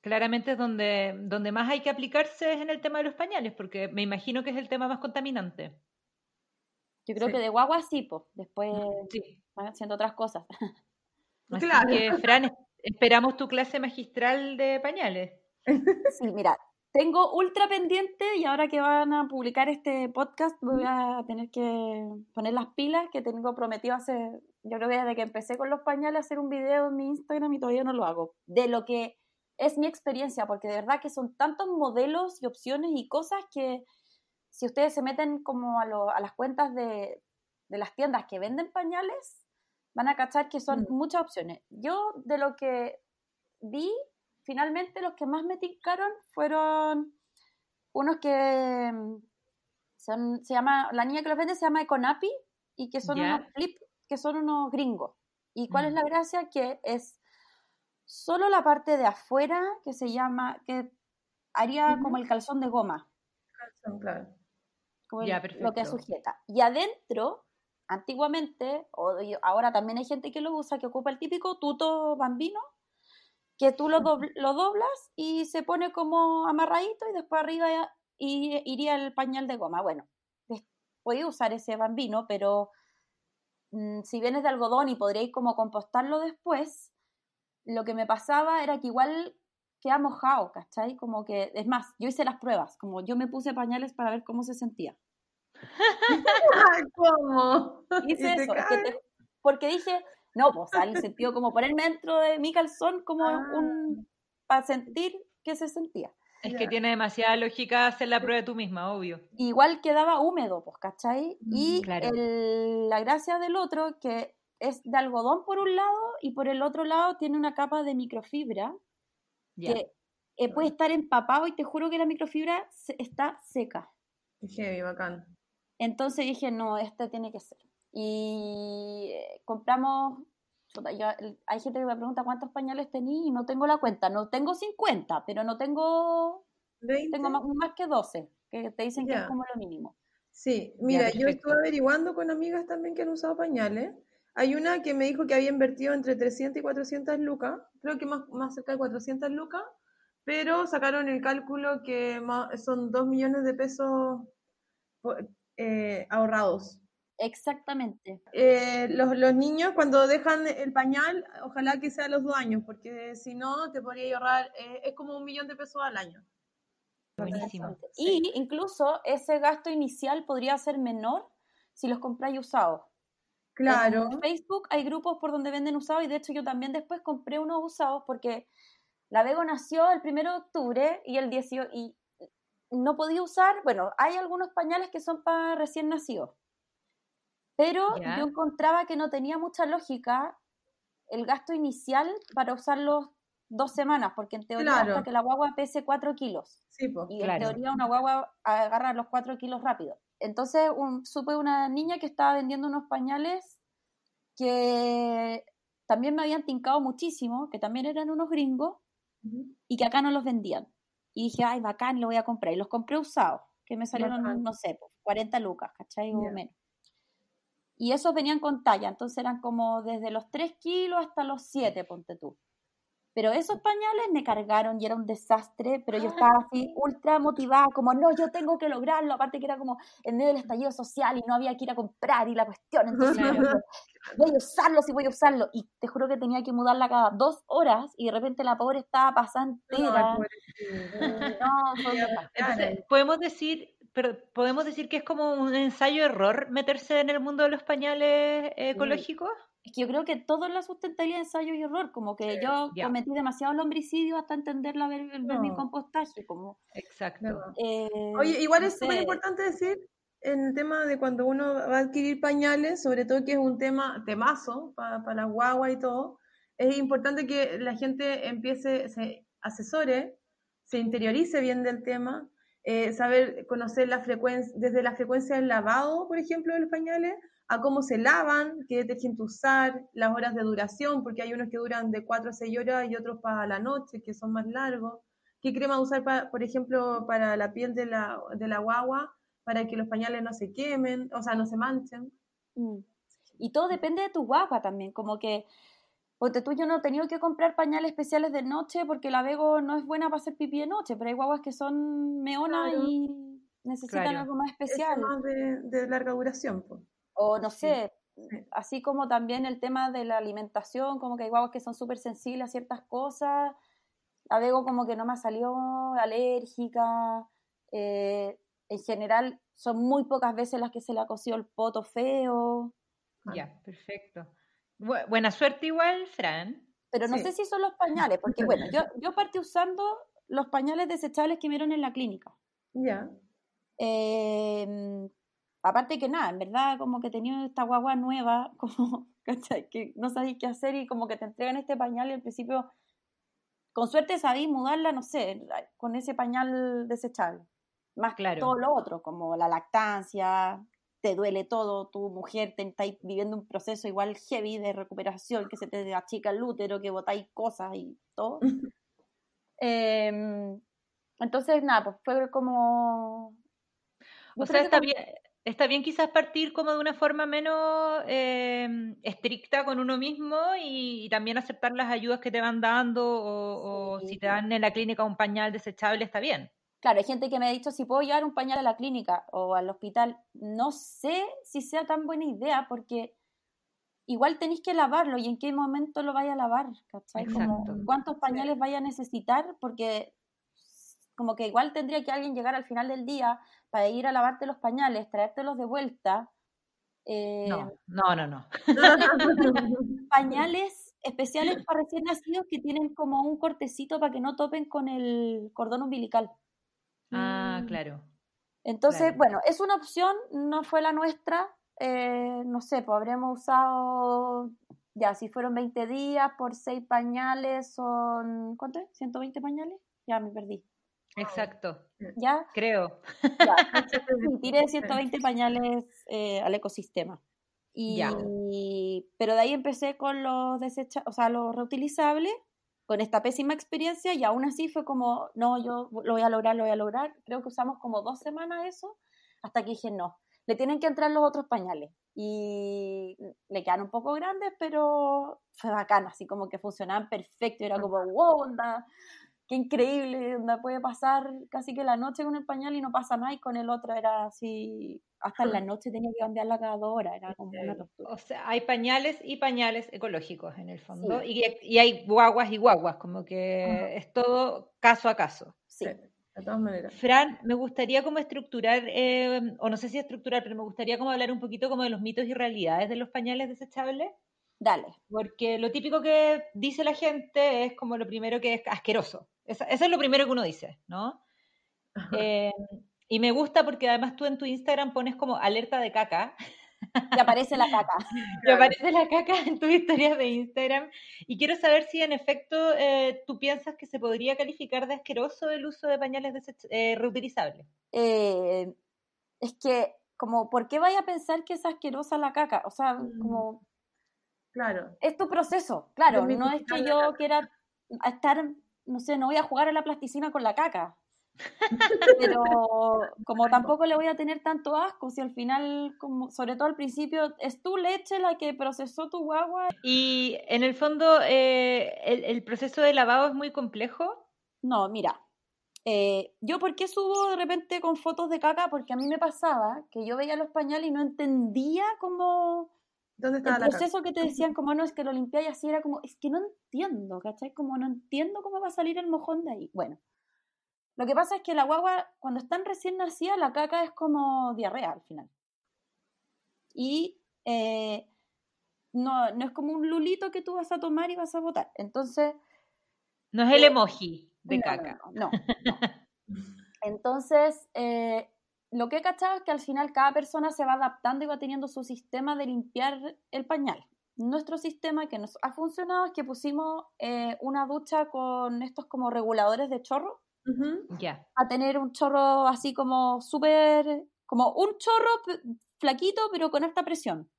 Speaker 1: Claramente es donde, donde más hay que aplicarse es en el tema de los pañales, porque me imagino que es el tema más contaminante.
Speaker 3: Yo creo
Speaker 2: Sí.
Speaker 3: que de guagua sí, pues, después
Speaker 1: Sí.
Speaker 3: van haciendo otras cosas.
Speaker 1: Así
Speaker 2: Claro.
Speaker 1: que, Fran, es- esperamos tu clase magistral de pañales.
Speaker 3: Sí, mira, tengo ultra pendiente y ahora que van a publicar este podcast voy a tener que poner las pilas que tengo prometido hace, yo creo que desde que empecé con los pañales, hacer un video en mi Instagram y todavía no lo hago. De lo que es mi experiencia, porque de verdad que son tantos modelos y opciones y cosas que si ustedes se meten como a, lo- a las cuentas de, de las tiendas que venden pañales, van a cachar que son
Speaker 2: Mm.
Speaker 3: muchas opciones. Yo de lo que vi, finalmente los que más me tincaron fueron unos que mm, son, se llama, la niña que los vende se llama Econapi y que son unos flip, que son unos gringos. ¿Y cuál es
Speaker 1: Mm.
Speaker 3: la gracia? Que es solo la parte de afuera que se llama, que haría como el calzón de goma,
Speaker 2: Calzón, claro.
Speaker 3: Como
Speaker 1: Ya,
Speaker 3: lo que sujeta. Y adentro, antiguamente, o ahora también hay gente que lo usa, que ocupa el típico tuto bambino, que tú lo, dobl- lo doblas y se pone como amarradito y después arriba y, iría el pañal de goma. Bueno, podéis usar ese bambino, pero mm, si vienes de algodón y podríais como compostarlo después, lo que me pasaba era que igual queda mojado, ¿cachai? Como que, es más, yo hice las pruebas, como yo me puse pañales para ver cómo se sentía.
Speaker 2: ¿Cómo? ¿Y
Speaker 3: Hice eso, es que te- porque dije, no, pues, el sentido como ponerme dentro de mi calzón como
Speaker 2: Ah.
Speaker 3: un, para sentir que se sentía.
Speaker 1: Es que tiene demasiada lógica hacer la prueba tú misma, obvio.
Speaker 3: igual quedaba húmedo, pues, ¿cachai? Y
Speaker 2: Mm,
Speaker 1: claro.
Speaker 3: el- la gracia del otro, que es de algodón por un lado y por el otro lado tiene una capa de microfibra Que eh, puede estar empapado y te juro que la microfibra se- está seca.
Speaker 2: Heavy, bacán.
Speaker 3: Entonces dije, no, este tiene que ser. Y eh, compramos, yo- hay gente que me pregunta cuántos pañales tení y no tengo la cuenta. No tengo 50, pero no tengo,
Speaker 2: ¿20?
Speaker 3: tengo más, más que 12, que te dicen que es como lo mínimo.
Speaker 2: Sí, mira, yo estuve averiguando con amigas también que han usado pañales. Hay una que me dijo que había invertido entre 300 y 400 lucas, creo que más, más cerca de 400 lucas, pero sacaron el cálculo que son 2 millones de pesos eh, ahorrados.
Speaker 3: Exactamente.
Speaker 2: Eh, los, los niños cuando dejan el pañal, ojalá que sea a los dos años, porque si no te podría ahorrar, eh, es como un millón de pesos al año.
Speaker 1: Buenísimo.
Speaker 3: Y incluso ese gasto inicial podría ser menor si los compráis usados.
Speaker 2: Claro,
Speaker 3: En Facebook hay grupos por donde venden usados y de hecho yo también después compré unos usados porque la Vego nació el 1 de octubre y el 18 y no podía usar, bueno, hay algunos pañales que son para recién nacidos, pero yo encontraba que no tenía mucha lógica el gasto inicial para usarlos dos semanas, porque en teoría
Speaker 2: Claro.
Speaker 3: hasta que la guagua pese 4 kilos
Speaker 2: sí, pues.
Speaker 3: y en teoría una guagua agarra los 4 kilos rápido. Entonces un, supe una niña que estaba vendiendo unos pañales que también me habían tincado muchísimo, que también eran unos gringos y que acá no los vendían. Y dije, ay, bacán, lo voy a comprar. Y los compré usados, que me salieron,
Speaker 2: Bacán.
Speaker 3: no sé, pues, 40 lucas, ¿cachai? O
Speaker 2: Ya.
Speaker 3: menos. Y esos venían con talla, entonces eran como desde los 3 kilos hasta los 7, ponte tú. Pero esos pañales me cargaron y era un desastre, pero yo estaba así ultra motivada, como no, yo tengo que lograrlo, aparte que era como en medio del estallido social y no había que ir a comprar y la cuestión, entonces
Speaker 1: Claro.
Speaker 3: voy a usarlo, sí voy a usarlo. Y te juro que tenía que mudarla cada dos horas y de repente la pobre estaba
Speaker 2: pobrecita.
Speaker 3: No, desastre.
Speaker 1: Entonces, podemos decir, pero podemos decir que es como un ensayo error meterse en el mundo de los pañales eh, ecológicos.
Speaker 3: Es que yo creo que todo en la sustentabilidad es ensayo y error, como que yo
Speaker 1: Ya.
Speaker 3: cometí demasiado lombricidio hasta entender la ver, ver mi
Speaker 2: No.
Speaker 3: compostaje, como...
Speaker 1: Exacto.
Speaker 3: Eh,
Speaker 2: Oye, igual
Speaker 3: no
Speaker 2: es súper importante decir en el tema de cuando uno va a adquirir pañales, sobre todo que es un tema temazo para la guagua y todo, es importante que la gente empiece, se asesore, se interiorice bien del tema, eh, saber conocer la frecuencia, desde la frecuencia del lavado, por ejemplo, de los pañales, a cómo se lavan, qué detergente usar, las horas de duración, porque hay unos que duran de 4 a 6 horas y otros para la noche, que son más largos. ¿Qué crema usar, pa- por ejemplo, para la piel de la, de la guagua, para que los pañales no se quemen, o sea, no se manchen?
Speaker 3: Mm. Y todo depende de tu guagua también, como que, ponte tú, yo no he tenido que comprar pañales especiales de noche porque la Vego no es buena para hacer pipí de noche, pero hay guaguas que son
Speaker 2: Claro.
Speaker 3: y necesitan
Speaker 1: Claro.
Speaker 3: algo más especial.
Speaker 2: más de, de larga duración, pues.
Speaker 3: O no sé,
Speaker 2: Sí.
Speaker 3: así como también el tema de la alimentación, como que hay guaguas que son súper sensibles a ciertas cosas. La Vego como que no me salió alérgica. eh, en general son muy pocas veces las que se le ha cosido el poto feo.
Speaker 1: Ya, perfecto. Bu- buena suerte igual, Fran.
Speaker 3: Pero no
Speaker 2: Sí.
Speaker 3: sé si son los pañales, porque bueno, yo, yo partí usando los pañales desechables que me dieron en la clínica.
Speaker 2: Ya.
Speaker 3: Eh, aparte que nada, en verdad, como que tenía esta guagua nueva, como, ¿cachai? Que no sabéis qué hacer y como que te entregan este pañal y al principio, con suerte sabéis mudarla, no sé, con ese pañal desechable. Más
Speaker 1: Claro.
Speaker 3: todo lo otro, como la lactancia, te duele todo, tu mujer te está viviendo un proceso igual heavy de recuperación, que se te achica el útero, que botáis cosas y todo. Em, entonces, nada, pues fue como...
Speaker 1: O sea, está bien, está bien quizás partir como de una forma menos em, estricta con uno mismo y, también aceptar las ayudas que te van dando o, si te dan en la clínica un pañal desechable, está bien.
Speaker 3: Claro, hay gente que me ha dicho si puedo llevar un pañal a la clínica o al hospital. No sé si sea tan buena idea porque igual tenéis que lavarlo y en qué momento lo vaya a lavar, ¿cachai? ¿Cuántos pañales vaya a necesitar? Porque como que igual tendría que alguien llegar al final del día para ir a lavarte los pañales, traértelos de vuelta.
Speaker 1: Eh, no, no, no, no.
Speaker 3: pañales especiales para recién nacidos que tienen como un cortecito para que no topen con el cordón umbilical.
Speaker 1: Ah, mm. claro.
Speaker 3: Entonces, bueno, es una opción, no fue la nuestra. Eh, no sé, pues habríamos usado, ya, si fueron 20 días por 6 pañales, son, ¿cuánto es? ¿120 pañales? Ya me perdí.
Speaker 1: Exacto.
Speaker 3: ¿Ya?
Speaker 1: Creo.
Speaker 3: Ya, tiré 120 pañales eh, al ecosistema. Y, ya. Pero de ahí empecé con los desecha o sea, los reutilizables con esta pésima experiencia y aún así fue como, no, yo lo voy a lograr, lo voy a lograr. Creo que usamos como dos semanas eso, hasta que dije, no, le tienen que entrar los otros pañales. Y le quedaron un poco grandes, pero fue bacán, así como que funcionaban perfecto. Era como, wow, onda, qué increíble, onda puede pasar casi que la noche con el pañal y no pasa nada, y con el otro era así, hasta en la noche tenía que cambiarla cada dos horas, era como una tortura.
Speaker 1: O sea, hay pañales y pañales ecológicos en el fondo, y, y, hay guaguas y guaguas, como que es todo caso a caso.
Speaker 3: Sí.
Speaker 2: De todas maneras.
Speaker 1: Fran, me gustaría como estructurar, eh, o no sé si estructurar, pero me gustaría como hablar un poquito como de los mitos y realidades de los pañales desechables.
Speaker 3: Dale.
Speaker 1: Porque lo típico que dice la gente es como lo primero que es asqueroso. Eso, es lo primero que uno dice, ¿no? Eh, y me gusta porque además tú en tu Instagram pones como alerta de caca.
Speaker 3: Y aparece la caca.
Speaker 1: Y aparece la caca en tus historias de Instagram. Y quiero saber si en efecto eh, tú piensas que se podría calificar de asqueroso el uso de pañales eh, reutilizables.
Speaker 3: es que, como, ¿por qué vaya a pensar que es asquerosa la caca? O sea, mm. como...
Speaker 2: Claro.
Speaker 3: Es tu proceso, claro. No es que yo quiera estar no sé, no voy a jugar a la plasticina con la caca. Pero como tampoco le voy a tener tanto asco, si al final, como, sobre todo al principio, es tu leche la que procesó tu guagua.
Speaker 1: Y en el fondo, eh, el, proceso de lavado es muy complejo.
Speaker 3: No, mira, eh, yo por qué subo de repente con fotos de caca, porque a mí me pasaba que yo veía los pañales y no entendía cómo
Speaker 2: ¿Dónde
Speaker 3: el proceso que te decían como no es que lo limpiáis así era como es que no entiendo ¿cachai? como no entiendo cómo va a salir el mojón de ahí bueno lo que pasa es que la guagua cuando están recién nacida la caca es como diarrea al final. Y eh, no, no es como un lulito que tú vas a tomar y vas a botar. Entonces
Speaker 1: no es el eh, emoji de caca.
Speaker 3: no, entonces eh, lo que he cachado es que al final cada persona se va adaptando y va teniendo su sistema de limpiar el pañal. Nuestro sistema que nos ha funcionado es que pusimos eh, una ducha con estos como reguladores de chorro.
Speaker 1: Ya.
Speaker 3: A tener un chorro así como súper, como un chorro flaquito pero con alta presión.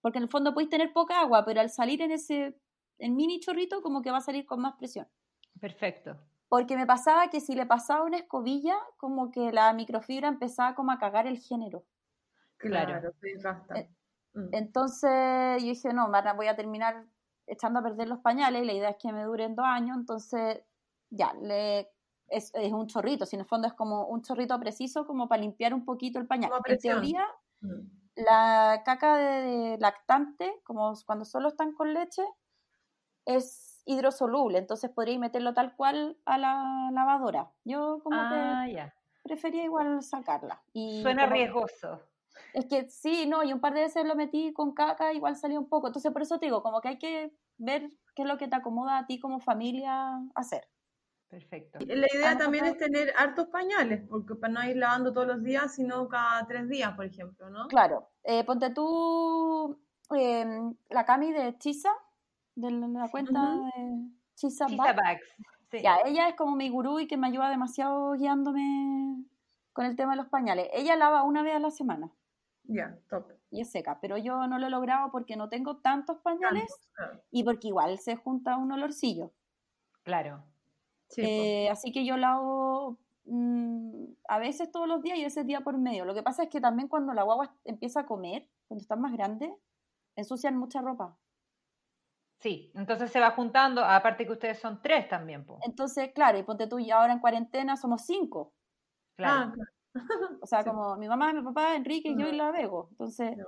Speaker 3: Porque en el fondo podéis tener poca agua, pero al salir en ese en mini chorrito como que va a salir con más presión.
Speaker 1: Perfecto
Speaker 3: porque me pasaba que si le pasaba una escobilla, como que la microfibra empezaba como a cagar el género.
Speaker 2: Claro,
Speaker 3: eh, mm. Entonces yo dije, no, voy a terminar echando a perder los pañales, y la idea es que me duren dos años, entonces ya, le, es, un chorrito, si en el fondo es como un chorrito preciso como para limpiar un poquito el pañal. En teoría, mm. la caca de lactante, como cuando solo están con leche, es hidrosoluble, entonces podría meterlo tal cual a la lavadora. Yo como que ah, prefería igual sacarla. Y
Speaker 1: Suena riesgoso.
Speaker 3: Es que sí, no, y un par de veces lo metí con caca, igual salió un poco. Entonces por eso te digo, como que hay que ver qué es lo que te acomoda a ti como familia hacer.
Speaker 1: Perfecto.
Speaker 2: La idea también es tener hartos pañales, porque para no ir lavando todos los días, sino cada tres días, por ejemplo, ¿no?
Speaker 3: Claro. Eh, ponte tú em, la Cami de Chisa, de la cuenta de Chisa, Ya, ella es como mi gurú y que me ayuda demasiado guiándome con el tema de los pañales. Ella lava una vez a la semana.
Speaker 2: Ya, top.
Speaker 3: y es seca, pero yo no lo he logrado porque no tengo tantos pañales y porque igual se junta un olorcillo.
Speaker 1: Claro.
Speaker 2: Sí.
Speaker 3: Eh, así que yo la hago mm, a veces todos los días y a veces día por medio. Lo que pasa es que también cuando la guagua empieza a comer, cuando están más grandes, ensucian mucha ropa.
Speaker 1: Sí, entonces se va juntando, aparte que ustedes son tres también, po.
Speaker 3: Entonces, claro, y ponte tú, y ahora en cuarentena somos cinco.
Speaker 1: Claro.
Speaker 2: Ah.
Speaker 3: O sea,
Speaker 2: Sí.
Speaker 3: como mi mamá, mi papá, Enrique, yo y la Vego. Entonces,
Speaker 2: No.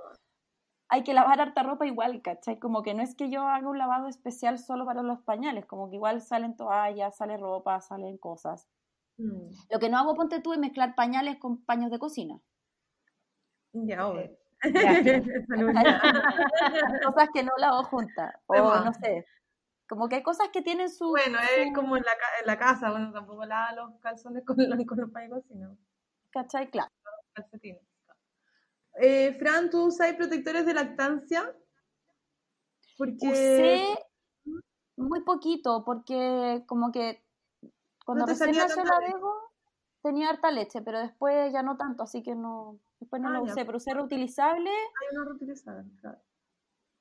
Speaker 3: hay que lavar harta ropa igual, ¿cachai? Como que no es que yo haga un lavado especial solo para los pañales, como que igual salen toallas, sale ropa, salen cosas.
Speaker 2: Mm.
Speaker 3: Lo que no hago, ponte tú, es mezclar pañales con paños de cocina.
Speaker 2: Ya, obvio.
Speaker 1: Ya.
Speaker 3: cosas que no lavo juntas. O no sé. Como que hay cosas que tienen su.
Speaker 2: Bueno, es
Speaker 3: su-
Speaker 2: como en la, en la casa, bueno, tampoco lava los calzones con, los- con los paños, sino
Speaker 3: ¿Cachai? Claro.
Speaker 2: calcetines. Eh, Fran, ¿tú usas protectores de lactancia? Porque...
Speaker 3: Usé muy poquito, porque como que cuando
Speaker 2: te
Speaker 3: recién nació la. Bego tenía harta leche, pero después ya no tanto, así que no. Después no
Speaker 2: Ah,
Speaker 3: lo
Speaker 2: ya.
Speaker 3: usé, pero usé reutilizable
Speaker 2: Hay una reutilizada, claro.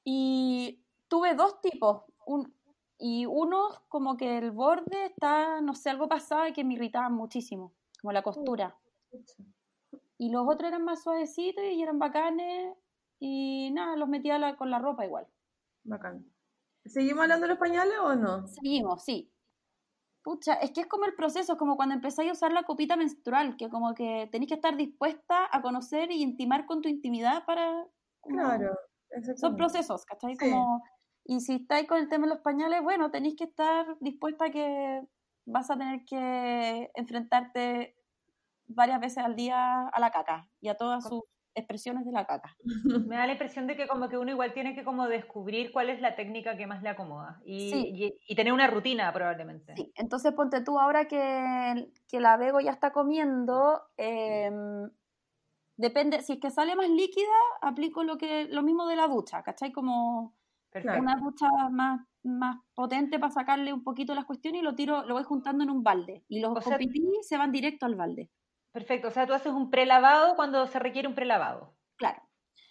Speaker 3: y tuve dos tipos. Un, y uno como que el borde está, no sé, algo pasaba que me irritaba muchísimo, como la costura. Y los otros eran más suavecitos y eran bacanes. Y nada, los metía la- con la ropa igual.
Speaker 2: Bacán. ¿Seguimos hablando de los pañales o no?
Speaker 3: Seguimos, sí. Pucha, es que es como el proceso, es como cuando empezáis a usar la copita menstrual, que como que tenéis que estar dispuesta a conocer y intimar con tu intimidad para... como-
Speaker 2: Claro,
Speaker 3: Son procesos, ¿cachai?
Speaker 2: Sí.
Speaker 3: Como, y si estáis con el tema de los pañales, bueno, tenéis que estar dispuesta a que vas a tener que enfrentarte varias veces al día a la caca y a todas sus expresiones de la caca.
Speaker 1: Me da la impresión de que como que uno igual tiene que como descubrir cuál es la técnica que más le acomoda y,
Speaker 3: Sí.
Speaker 1: y- y tener una rutina probablemente.
Speaker 3: Sí, entonces ponte tú ahora que, que la Vego ya está comiendo, em, depende, si es que sale más líquida, aplico lo que lo mismo de la ducha, ¿cachai? Como
Speaker 1: Perfecto.
Speaker 3: una ducha más, más potente para sacarle un poquito las cuestiones y lo tiro, lo voy juntando en un balde. Y los
Speaker 1: O sea-
Speaker 3: se van directo al balde.
Speaker 1: Perfecto, o sea, tú haces un prelavado cuando se requiere un prelavado.
Speaker 3: Claro.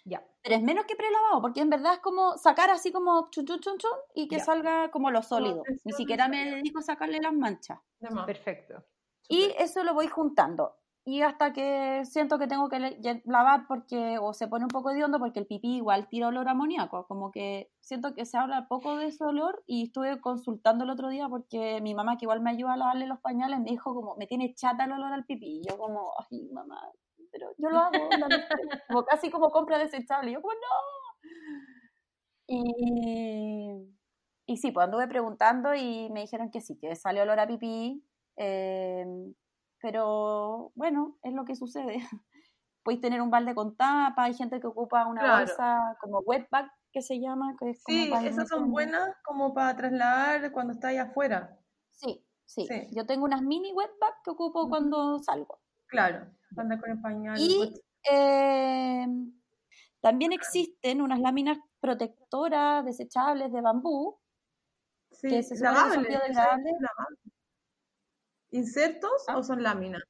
Speaker 1: Ya.
Speaker 3: Pero es menos que prelavado, porque en verdad es como sacar así como chun chun chun chun y que
Speaker 1: Ya.
Speaker 3: salga como lo sólido. Ni siquiera me dedico a sacarle las manchas.
Speaker 1: Perfecto.
Speaker 3: Y eso lo voy juntando. Y hasta que siento que tengo que lavar porque o se pone un poco de hondo porque el pipí igual tira olor a amoníaco. Como que siento que se habla poco de ese olor y estuve consultando el otro día porque mi mamá que igual me ayuda a lavarle los pañales me dijo como me tiene chata el olor al pipí. Y yo como, ay mamá, pero yo lo hago. la neta". como casi como compra desechable. Y yo como, no. Y, y sí, pues anduve preguntando y me dijeron que sí, que sale olor a pipí. eh, pero bueno, es lo que sucede. Podéis tener un balde con tapa, hay gente que ocupa una
Speaker 2: Claro.
Speaker 3: bolsa como wetback, que se llama, que es
Speaker 2: Sí, esas son buenas como para trasladar cuando estáis afuera.
Speaker 3: Sí, sí,
Speaker 2: Sí.
Speaker 3: Yo tengo unas mini wetback que ocupo cuando salgo.
Speaker 2: Claro, anda con el pañal.
Speaker 3: Y eh, también existen unas láminas protectoras desechables de bambú.
Speaker 2: sí,
Speaker 3: que se supone que son
Speaker 2: lavables,
Speaker 3: biodegradables.
Speaker 2: lavables. ¿Insertos
Speaker 3: Ah.
Speaker 2: o son láminas?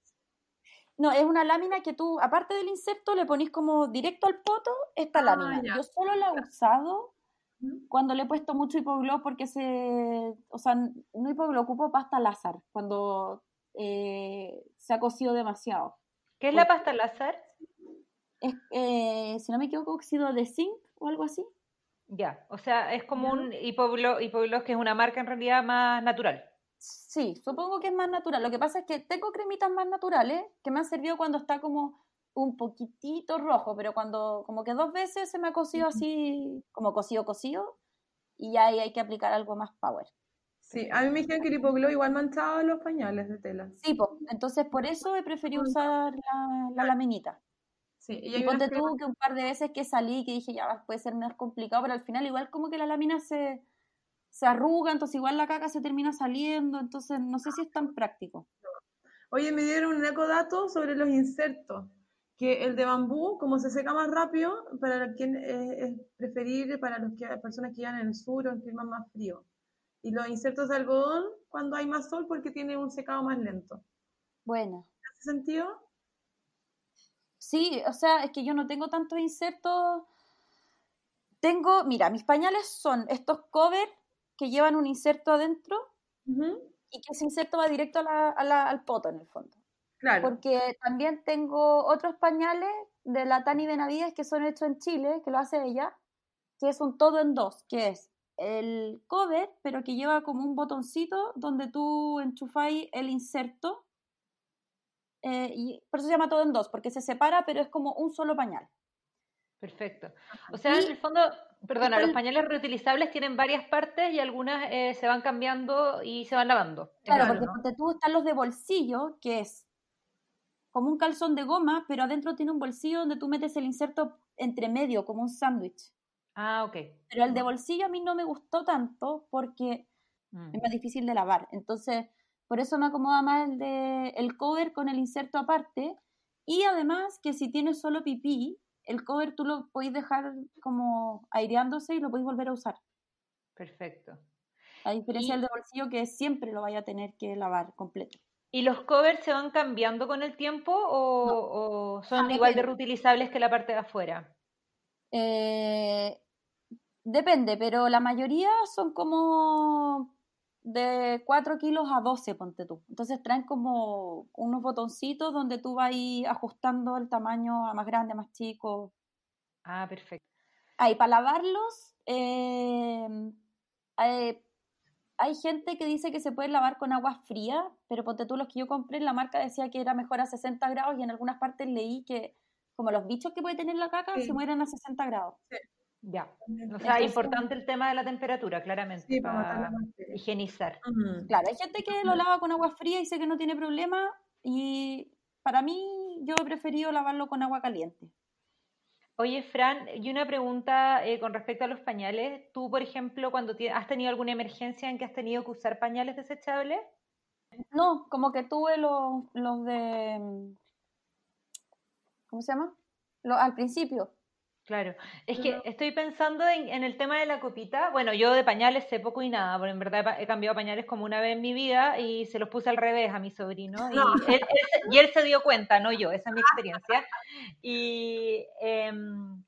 Speaker 3: No, es una lámina que tú, aparte del inserto, le ponís como directo al poto esta
Speaker 2: Ah,
Speaker 3: lámina.
Speaker 2: ya.
Speaker 3: Yo solo la he usado cuando le he puesto mucho hipogloss porque se, o sea, no hipogloss, ocupo pasta láser cuando eh, se ha cocido demasiado.
Speaker 1: ¿Qué es la pasta láser?
Speaker 3: Es, eh, si no me equivoco, óxido de zinc o algo así.
Speaker 1: Ya, o sea, es como
Speaker 2: Ya.
Speaker 1: un hipogloss, hipogloss que es una marca en realidad más natural.
Speaker 3: Sí, supongo que es más natural. Lo que pasa es que tengo cremitas más naturales que me han servido cuando está como un poquitito rojo, pero cuando como que dos veces se me ha cocido así, como cocido, cocido, y ya ahí hay que aplicar algo más power.
Speaker 2: Sí, a mí me dijeron que el hipogloss igual manchaba los pañales de tela.
Speaker 3: Sí, pues, entonces por eso he preferido usar la, la laminita.
Speaker 2: Sí, y
Speaker 3: Y, ponte tú que un par de veces que salí que dije ya puede ser más complicado, pero al final igual como que la lámina se, se arruga, entonces igual la caca se termina saliendo, entonces no sé si es tan práctico.
Speaker 2: Oye, me dieron un ecodato sobre los insertos, que el de bambú, como se seca más rápido, para quien eh, es preferible para los que, personas que vivan en el sur o en climas más fríos. Y los insertos de algodón cuando hay más sol porque tiene un secado más lento.
Speaker 3: Bueno.
Speaker 2: ¿Hace sentido?
Speaker 3: Sí, o sea, es que yo no tengo tantos insertos. Tengo, mira, mis pañales son estos covers que llevan un inserto adentro y que ese inserto va directo al poto en el fondo.
Speaker 2: Claro.
Speaker 3: Porque también tengo otros pañales de la Tani Benavides que son hechos en Chile, que lo hace ella, que es un todo en dos, que es el cover, pero que lleva como un botoncito donde tú enchufáis el inserto. Eh, y por eso se llama todo en dos, porque se separa, pero es como un solo pañal.
Speaker 1: Perfecto. O sea, en el fondo, perdona, los pañales reutilizables tienen varias partes y algunas eh, se van cambiando y se van lavando.
Speaker 3: Claro, porque tú están los de bolsillo, que es como un calzón de goma, pero adentro tiene un bolsillo donde tú metes el inserto entre medio, como un sándwich.
Speaker 1: Ah, ok.
Speaker 3: Pero el de bolsillo a mí no me gustó tanto porque mm. es más difícil de lavar. Entonces, por eso me acomoda más el de el cover con el inserto aparte. Y además que si tienes solo pipí, el cover tú lo podéis dejar como aireándose y lo podéis volver a usar.
Speaker 1: Perfecto.
Speaker 3: A diferencia del de bolsillo que siempre lo vaya a tener que lavar completo.
Speaker 1: ¿Y los covers se van cambiando con el tiempo o, son igual de reutilizables que la parte de afuera?
Speaker 3: Eh, depende, pero la mayoría son como de 4 kilos a 12, ponte tú. Entonces traen como unos botoncitos donde tú vas ajustando el tamaño a más grande, a más chico.
Speaker 1: Ah, perfecto.
Speaker 3: Ahí, para lavarlos, eh, hay, hay, gente que dice que se puede lavar con agua fría, pero ponte tú los que yo compré, la marca decía que era mejor a 60 grados y en algunas partes leí que como los bichos que puede tener la caca se mueren a 60 grados.
Speaker 1: Ya. O sea, importante el tema de la temperatura, claramente, para, higienizar.
Speaker 3: Claro, hay gente que lo lava con agua fría y sé que no tiene problema y para mí yo he preferido lavarlo con agua caliente.
Speaker 1: Oye, Fran, y una pregunta eh, con respecto a los pañales. ¿Tú, por ejemplo, cuando has tenido alguna emergencia en que has tenido que usar pañales desechables?
Speaker 3: No, como que tuve los, los de ¿cómo se llama? Lo, al principio.
Speaker 1: Claro, es que estoy pensando en, el tema de la copita. Bueno, yo de pañales sé poco y nada, porque en verdad he cambiado pañales como una vez en mi vida y se los puse al revés a mi sobrino. Y, él, se dio cuenta, no yo, esa es mi experiencia. Y em,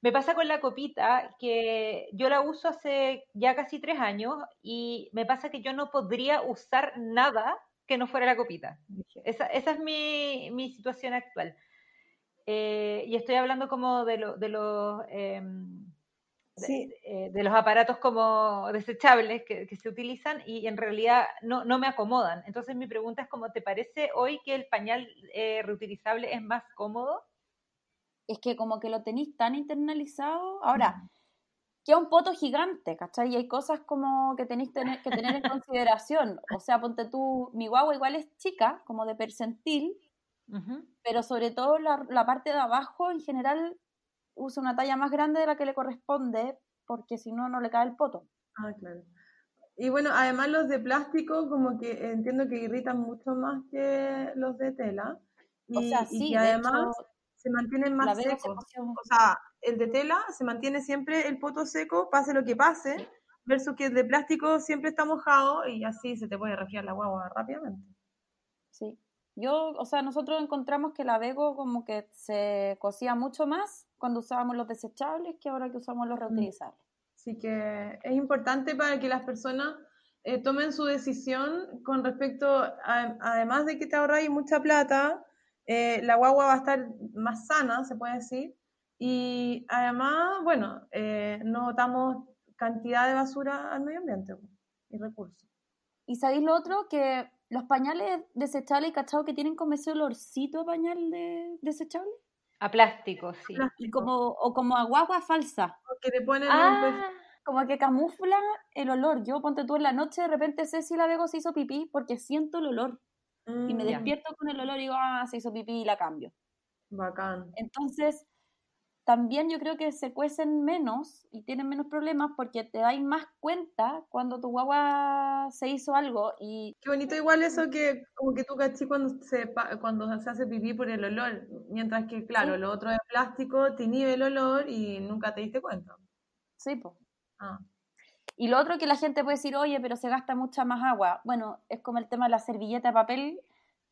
Speaker 1: me pasa con la copita que yo la uso hace ya casi tres años y me pasa que yo no podría usar nada que no fuera la copita. Esa, esa es mi, mi situación actual. Eh, y estoy hablando como de, de los... Em, eh, de, los aparatos como desechables que, se utilizan y en realidad no, no, me acomodan. Entonces mi pregunta es como, ¿te parece hoy que el pañal eh, reutilizable es más cómodo?
Speaker 3: Es que como que lo tenéis tan internalizado. Ahora, que es un poto gigante, ¿cachai? Y hay cosas como que tenéis que tener en consideración. O sea, ponte tú, mi guagua igual es chica, como de percentil, pero sobre todo la, parte de abajo en general usa una talla más grande de la que le corresponde porque si no, no le cae el poto.
Speaker 2: Ah, claro. Y bueno, además los de plástico como que entiendo que irritan mucho más que los de tela. Y, o sea, sí, y además se mantienen más secos. O sea, el de tela se mantiene siempre el poto seco, pase lo que pase, versus que el de plástico siempre está mojado y así se te puede resfriar la guagua rápidamente.
Speaker 3: Sí. Yo, o sea, nosotros encontramos que la Vego como que se cosía mucho más cuando usábamos los desechables que ahora que usamos los mm. reutilizables.
Speaker 2: Así que es importante para que las personas eh, tomen su decisión con respecto, a, además de que te ahorráis mucha plata, eh, la guagua va a estar más sana, se puede decir, y además, bueno, eh, no damos cantidad de basura al medio ambiente y recursos.
Speaker 3: Y sabéis lo otro, que los pañales desechables, ¿cachado? Que tienen como ese olorcito a pañal de, desechable.
Speaker 1: A plástico, sí.
Speaker 3: Y como, o como a guagua falsa.
Speaker 2: Que le ponen
Speaker 3: ah, Como que camufla el olor. Yo, ponte tú en la noche, de repente sé si la vego se hizo pipí porque siento el olor. y me mm. despierto con el olor y digo, ah, se hizo pipí y la cambio.
Speaker 2: Bacán.
Speaker 3: Entonces, también yo creo que se cuecen menos y tienen menos problemas porque te dais más cuenta cuando tu guagua se hizo algo y...
Speaker 2: Qué bonito igual eso que como que tú cachí cuando se, cuando se hace pipí por el olor, mientras que claro, lo otro de plástico te inhibe el olor y nunca te diste cuenta.
Speaker 3: Sí, pues. Y lo otro que la gente puede decir, oye, pero se gasta mucha más agua. Bueno, es como el tema de la servilleta de papel,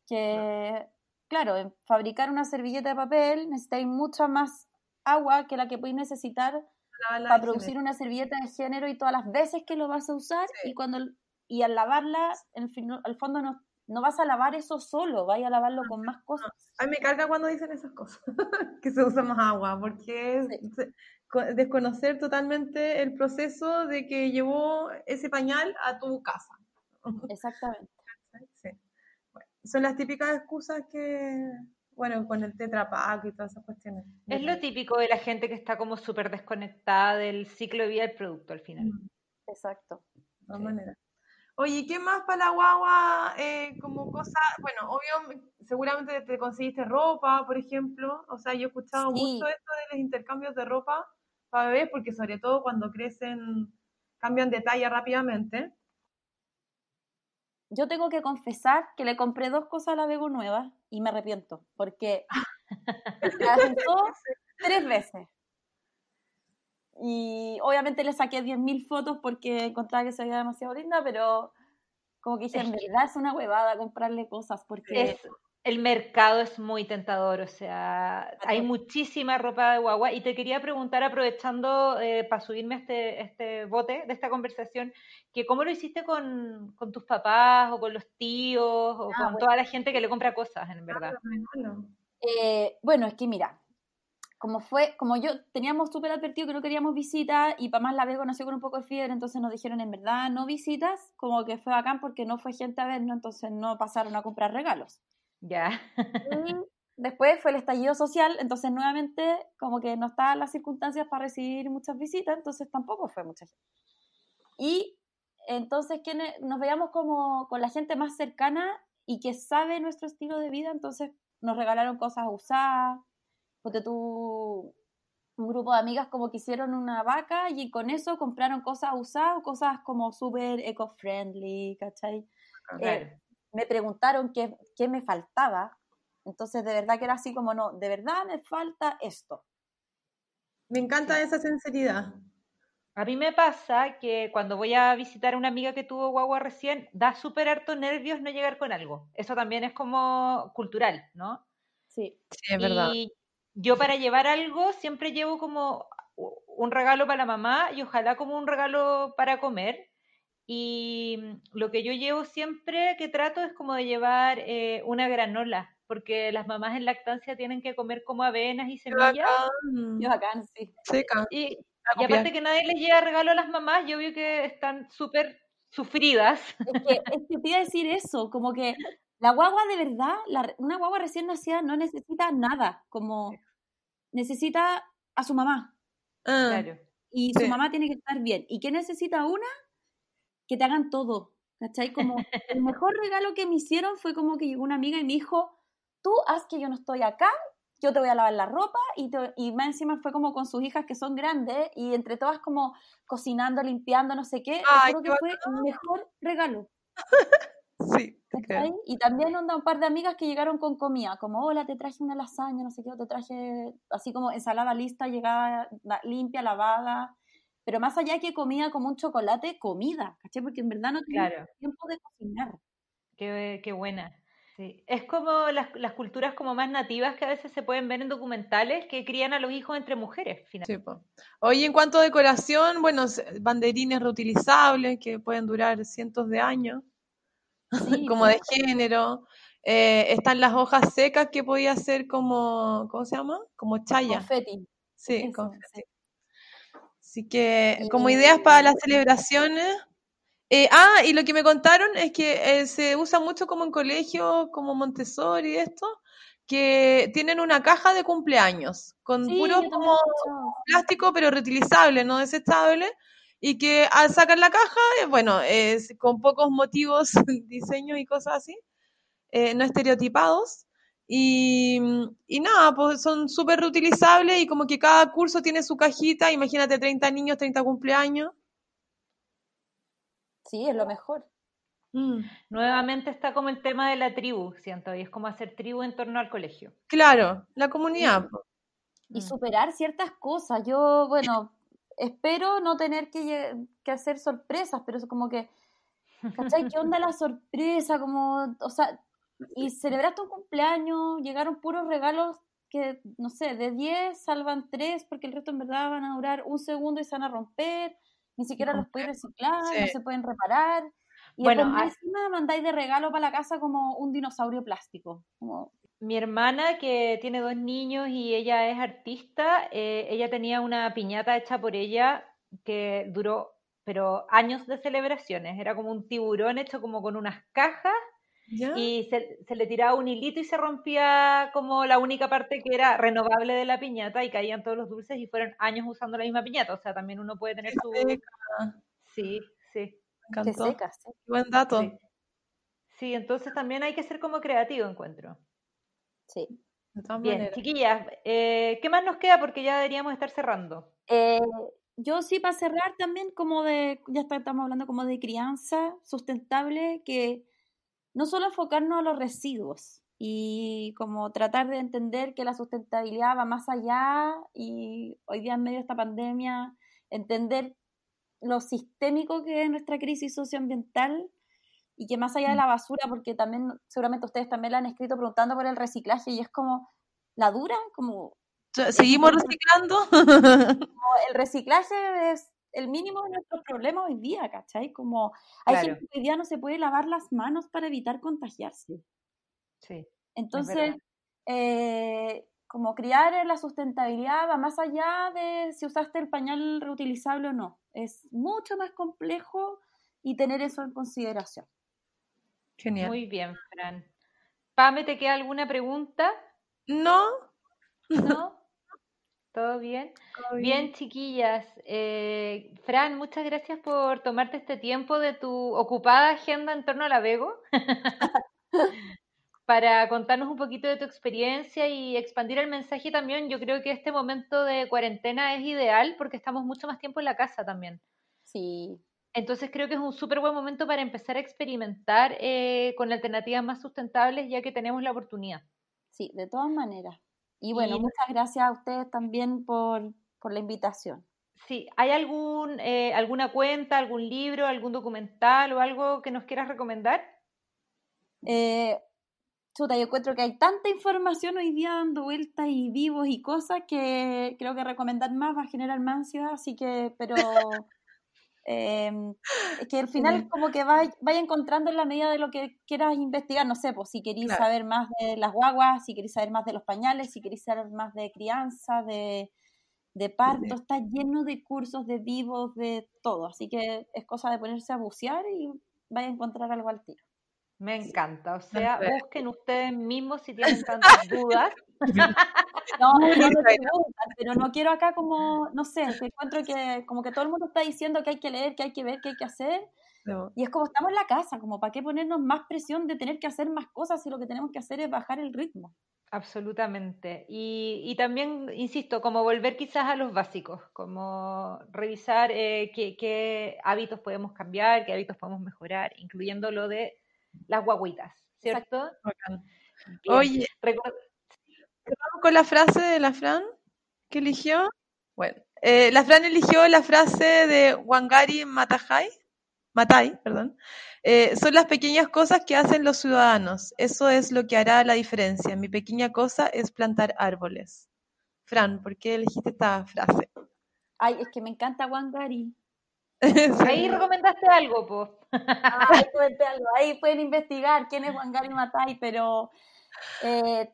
Speaker 3: que claro, en fabricar una servilleta de papel necesitáis mucha más agua que la que podéis necesitar para producir
Speaker 2: género.
Speaker 3: una servilleta de género y todas las veces que lo vas a usar
Speaker 2: Sí.
Speaker 3: y cuando y al lavarla, en no- al fondo no, no vas a lavar eso solo, vas a lavarlo con más cosas.
Speaker 2: A mí me carga cuando dicen esas cosas, que se usa más agua, porque es
Speaker 3: Sí.
Speaker 2: se- desconocer totalmente el proceso de que llevó ese pañal a tu casa.
Speaker 3: Exactamente.
Speaker 2: Sí. Bueno, son las típicas excusas que, bueno, con el Tetra Pak y todas esas cuestiones.
Speaker 1: Es lo típico de la gente que está como súper desconectada del ciclo de vida del producto al final.
Speaker 2: Mm,
Speaker 3: Exacto.
Speaker 2: De todas
Speaker 1: Sí.
Speaker 2: maneras. Oye, ¿y ¿qué más para la guagua? Eh, como cosa, bueno, obvio, seguramente te conseguiste ropa, por ejemplo. O sea, yo he escuchado
Speaker 3: Sí.
Speaker 2: mucho esto de los intercambios de ropa para bebés, porque sobre todo cuando crecen, cambian de talla rápidamente.
Speaker 3: Yo tengo que confesar que le compré dos cosas a la Bego nueva y me arrepiento, porque las usó tres veces. Y obviamente le saqué 10.000 fotos porque encontraba que se veía demasiado linda, pero como que dije, en verdad es una huevada comprarle cosas porque
Speaker 1: el mercado es muy tentador, o sea, hay muchísima ropa de guagua y te quería preguntar, aprovechando eh, para subirme a este, este bote de esta conversación, que cómo lo hiciste con, con tus papás o con los tíos o
Speaker 3: Ah,
Speaker 1: con
Speaker 3: bueno.
Speaker 1: toda la gente que le compra cosas, en verdad.
Speaker 2: Bueno,
Speaker 3: Eh, bueno, es que mira, como fue, como yo teníamos súper advertido que no queríamos visitas y para más la Bego nació con un poco de fiebre, entonces nos dijeron en verdad no visitas, como que fue bacán porque no fue gente a vernos, entonces no pasaron a comprar regalos.
Speaker 1: Ya.
Speaker 3: Y después fue el estallido social, entonces nuevamente como que no estaban las circunstancias para recibir muchas visitas, entonces tampoco fue mucha gente. Y entonces ¿quiénes- nos veíamos como con la gente más cercana y que sabe nuestro estilo de vida, entonces nos regalaron cosas usadas, porque tú, un grupo de amigas como que hicieron una vaca y con eso compraron cosas usadas, cosas como súper eco-friendly, ¿cachai?
Speaker 1: Claro.
Speaker 3: Eh, me preguntaron qué, qué me faltaba, entonces de verdad que era así como, no, de verdad me falta esto.
Speaker 2: me encanta esa sinceridad.
Speaker 1: A mí me pasa que cuando voy a visitar a una amiga que tuvo guagua recién, da súper harto nervios no llegar con algo. Eso también es como cultural, ¿no?
Speaker 3: Sí,
Speaker 2: Sí, es verdad.
Speaker 1: Y yo para llevar algo siempre llevo como un regalo para la mamá y ojalá como un regalo para comer. Y mm, lo que yo llevo siempre que trato es como de llevar eh, una granola, porque las mamás en lactancia tienen que comer como avenas y
Speaker 2: Qué
Speaker 1: semillas.
Speaker 2: bacán.
Speaker 3: yo acá sí.
Speaker 2: Seca.
Speaker 1: Y, y aparte que nadie les lleva regalo a las mamás, yo veo que están súper sufridas.
Speaker 3: Es que, es que te iba a decir eso, como que la guagua de verdad, la- una guagua recién nacida no necesita nada, como necesita a su mamá
Speaker 2: Ah,
Speaker 1: Claro.
Speaker 3: y
Speaker 2: Sí.
Speaker 3: su mamá tiene que estar bien. ¿Y qué necesita una? Que te hagan todo, ¿cachai? Como el mejor regalo que me hicieron fue como que llegó una amiga y me dijo, tú haz que yo no estoy acá, yo te voy a lavar la ropa y, te- y más encima fue como con sus hijas que son grandes y entre todas como cocinando, limpiando, no sé qué,
Speaker 2: Ay, qué
Speaker 3: que fue el mejor regalo.
Speaker 2: sí, te creo.
Speaker 3: ¿cachai? Y también onda un par de amigas que llegaron con comida, como, hola, te traje una lasaña, no sé qué, o te traje así como ensalada lista, llegada, limpia, lavada, pero más allá que comida como un chocolate, comida, ¿cachai? Porque en verdad no
Speaker 1: Claro.
Speaker 3: tiempo de cocinar.
Speaker 1: Qué, qué buena. Sí. Es como las, las culturas como más nativas que a veces se pueden ver en documentales que crían a los hijos entre mujeres, finalmente.
Speaker 2: Sí, po. Oye, en cuanto a decoración, bueno, banderines reutilizables que pueden durar cientos de años,
Speaker 3: Sí,
Speaker 2: como de género. Eh, están las hojas secas que podía ser como, ¿cómo se llama? Como chaya.
Speaker 3: confeti.
Speaker 2: Sí, confeti.
Speaker 3: Sí.
Speaker 2: Así que, como ideas para las celebraciones. Eh, ah, y lo que me contaron es que eh, se usa mucho como en colegios, como Montessori y esto, que tienen una caja de cumpleaños con
Speaker 3: Sí, también
Speaker 2: como plástico, pero reutilizable, no desechable, y que al sacar la caja, eh, bueno, es con pocos motivos, diseños y cosas así, eh, no estereotipados. Y, y nada, pues son súper reutilizables y como que cada curso tiene su cajita, imagínate 30 niños, 30 cumpleaños.
Speaker 3: Sí, es lo mejor.
Speaker 2: Mm,
Speaker 1: Nuevamente está como el tema de la tribu, siento, y es como hacer tribu en torno al colegio.
Speaker 2: claro, la comunidad.
Speaker 3: y
Speaker 1: Mm.
Speaker 3: superar ciertas cosas. Yo, bueno, espero no tener que, que hacer sorpresas, pero es como que, ¿cachai? ¿Qué onda la sorpresa? Como, o sea, y celebraste un cumpleaños, llegaron puros regalos que, no sé, de 10 salvan 3 porque el resto en verdad van a durar un segundo y se van a romper, ni siquiera los pueden reciclar, no se pueden reparar. Y bueno, encima mandáis de regalo para la casa como un dinosaurio plástico.
Speaker 1: Mi hermana, que tiene dos niños y ella es artista, eh, ella tenía una piñata hecha por ella que duró, pero años de celebraciones. Era como un tiburón hecho como con unas cajas y se, le tiraba un hilito y se rompía como la única parte que era renovable de la piñata y caían todos los dulces y fueron años usando la misma piñata. O sea, también uno puede tener su... Sí, sí.
Speaker 2: Qué seca, Buen dato.
Speaker 1: Sí. entonces también hay que ser como creativo, encuentro.
Speaker 3: Sí.
Speaker 1: Bien, chiquillas, eh, ¿qué más nos queda? Porque ya deberíamos estar cerrando.
Speaker 3: Eh, yo sí, para cerrar también, como de, ya estamos hablando como de crianza sustentable, que no solo enfocarnos a los residuos y como tratar de entender que la sustentabilidad va más allá y hoy día en medio de esta pandemia entender lo sistémico que es nuestra crisis socioambiental y que más allá de mm. la basura, porque también seguramente ustedes también la han escrito preguntando por el reciclaje y es como la dura, como...
Speaker 2: ¿Seguimos reciclando?
Speaker 3: el reciclaje es el mínimo de nuestros problemas hoy día, ¿cachai? Como hay gente que hoy día no se puede lavar las manos para evitar contagiarse.
Speaker 1: Sí.
Speaker 3: Entonces, eh, como criar la sustentabilidad va más allá de si usaste el pañal reutilizable o no. Es mucho más complejo y tener eso en consideración.
Speaker 2: Genial.
Speaker 1: Muy bien, Fran. Pame, ¿te queda alguna pregunta?
Speaker 2: No.
Speaker 1: ¿No? ¿Todo bien? bien? chiquillas. Eh, Fran, muchas gracias por tomarte este tiempo de tu ocupada agenda en torno a la Vego para contarnos un poquito de tu experiencia y expandir el mensaje también. Yo creo que este momento de cuarentena es ideal porque estamos mucho más tiempo en la casa también.
Speaker 3: Sí.
Speaker 1: Entonces creo que es un súper buen momento para empezar a experimentar eh, con alternativas más sustentables ya que tenemos la oportunidad.
Speaker 3: Sí, de todas maneras. Y bueno, muchas gracias a ustedes también por, la invitación.
Speaker 1: Sí, ¿hay algún, eh, alguna cuenta, algún libro, algún documental o algo que nos quieras recomendar?
Speaker 3: Eh, chuta, yo encuentro que hay tanta información hoy día dando vueltas y vivos y cosas que creo que recomendar más va a generar más ansiedad, así que, pero eh, que al final como que vaya, encontrando en la medida de lo que quieras investigar, no sé, pues si queréis saber más de las guaguas, si queréis saber más de los pañales, si queréis saber más de crianza, de, de parto, está lleno de cursos, de vivos, de todo, así que es cosa de ponerse a bucear y vaya a encontrar algo al tiro.
Speaker 1: Me encanta, o sea, busquen ustedes mismos si tienen tantas dudas.
Speaker 3: No, no pero no quiero acá como, no sé, encuentro que como que todo el mundo está diciendo que hay que leer, que hay que ver, que hay que hacer. Y es como estamos en la casa, como para qué ponernos más presión de tener que hacer más cosas si lo que tenemos que hacer es bajar el ritmo.
Speaker 1: Absolutamente. Y, y también, insisto, como volver quizás a los básicos, como revisar eh, qué, qué hábitos podemos cambiar, qué hábitos podemos mejorar, incluyendo lo de las guaguitas, ¿cierto?
Speaker 2: Oye, vamos con la frase de la Fran que eligió. Bueno, eh, la Fran eligió la frase de Wangari Matai, Matai, perdón. Eh, son las pequeñas cosas que hacen los ciudadanos. Eso es lo que hará la diferencia. Mi pequeña cosa es plantar árboles. Fran, ¿por qué elegiste esta frase?
Speaker 3: Ay, es que me encanta Wangari.
Speaker 1: Ahí recomendaste algo, pues.
Speaker 3: ahí algo. Ahí pueden investigar quién es Wangari Matai, pero eh,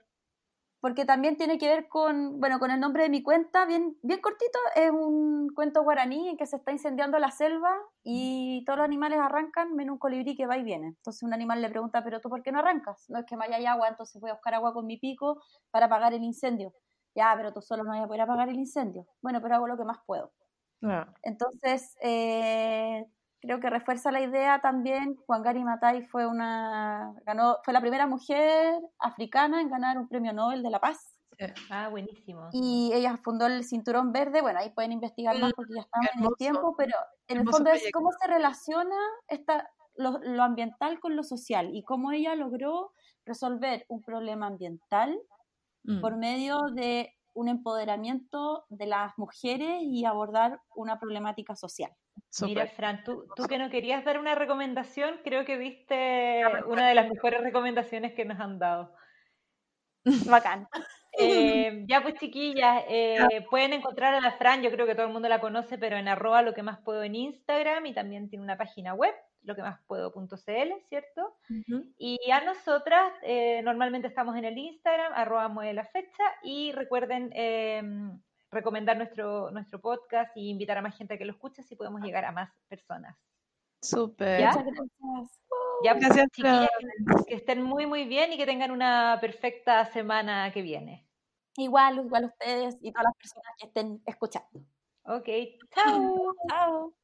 Speaker 3: porque también tiene que ver con, bueno, con el nombre de mi cuenta, bien, bien cortito, es un cuento guaraní en que se está incendiando la selva y todos los animales arrancan menos un colibrí que va y viene. Entonces un animal le pregunta, pero tú por qué no arrancas? No es que vaya hay agua, entonces voy a buscar agua con mi pico para apagar el incendio. Ya, pero tú solo no vas a poder apagar el incendio. Bueno, pero hago lo que más puedo. Entonces, eh, creo que refuerza la idea también. Juan Gari Matai fue una ganó fue la primera mujer africana en ganar un premio Nobel de la Paz.
Speaker 1: Ah, buenísimo.
Speaker 3: Y ella fundó el Cinturón Verde. Bueno, ahí pueden investigar más porque ya estamos en el tiempo, pero en el fondo es cómo se relaciona esta, lo, ambiental con lo social y cómo ella logró resolver un problema ambiental mm. por medio de un empoderamiento de las mujeres y abordar una problemática social.
Speaker 1: Mira, Fran, tú, tú que no querías dar una recomendación, creo que viste una de las mejores recomendaciones que nos han dado.
Speaker 3: Bacán.
Speaker 1: Eh, ya pues chiquillas, eh, pueden encontrar a la Fran, yo creo que todo el mundo la conoce, pero en arroba lo que más puedo en Instagram y también tiene una página web, lo que más puedo.cl, ¿cierto? Y a nosotras eh, normalmente estamos en el Instagram, arroba la fecha y recuerden em, recomendar nuestro, nuestro podcast y invitar a más gente a que lo escuche si podemos llegar a más personas.
Speaker 2: Súper.
Speaker 3: Muchas gracias.
Speaker 1: Ya, pues, Gracias, chiquillas, que, estén muy, muy bien y que tengan una perfecta semana que viene.
Speaker 3: Igual, igual ustedes y todas las personas que estén escuchando.
Speaker 1: Ok, chao.
Speaker 3: chao.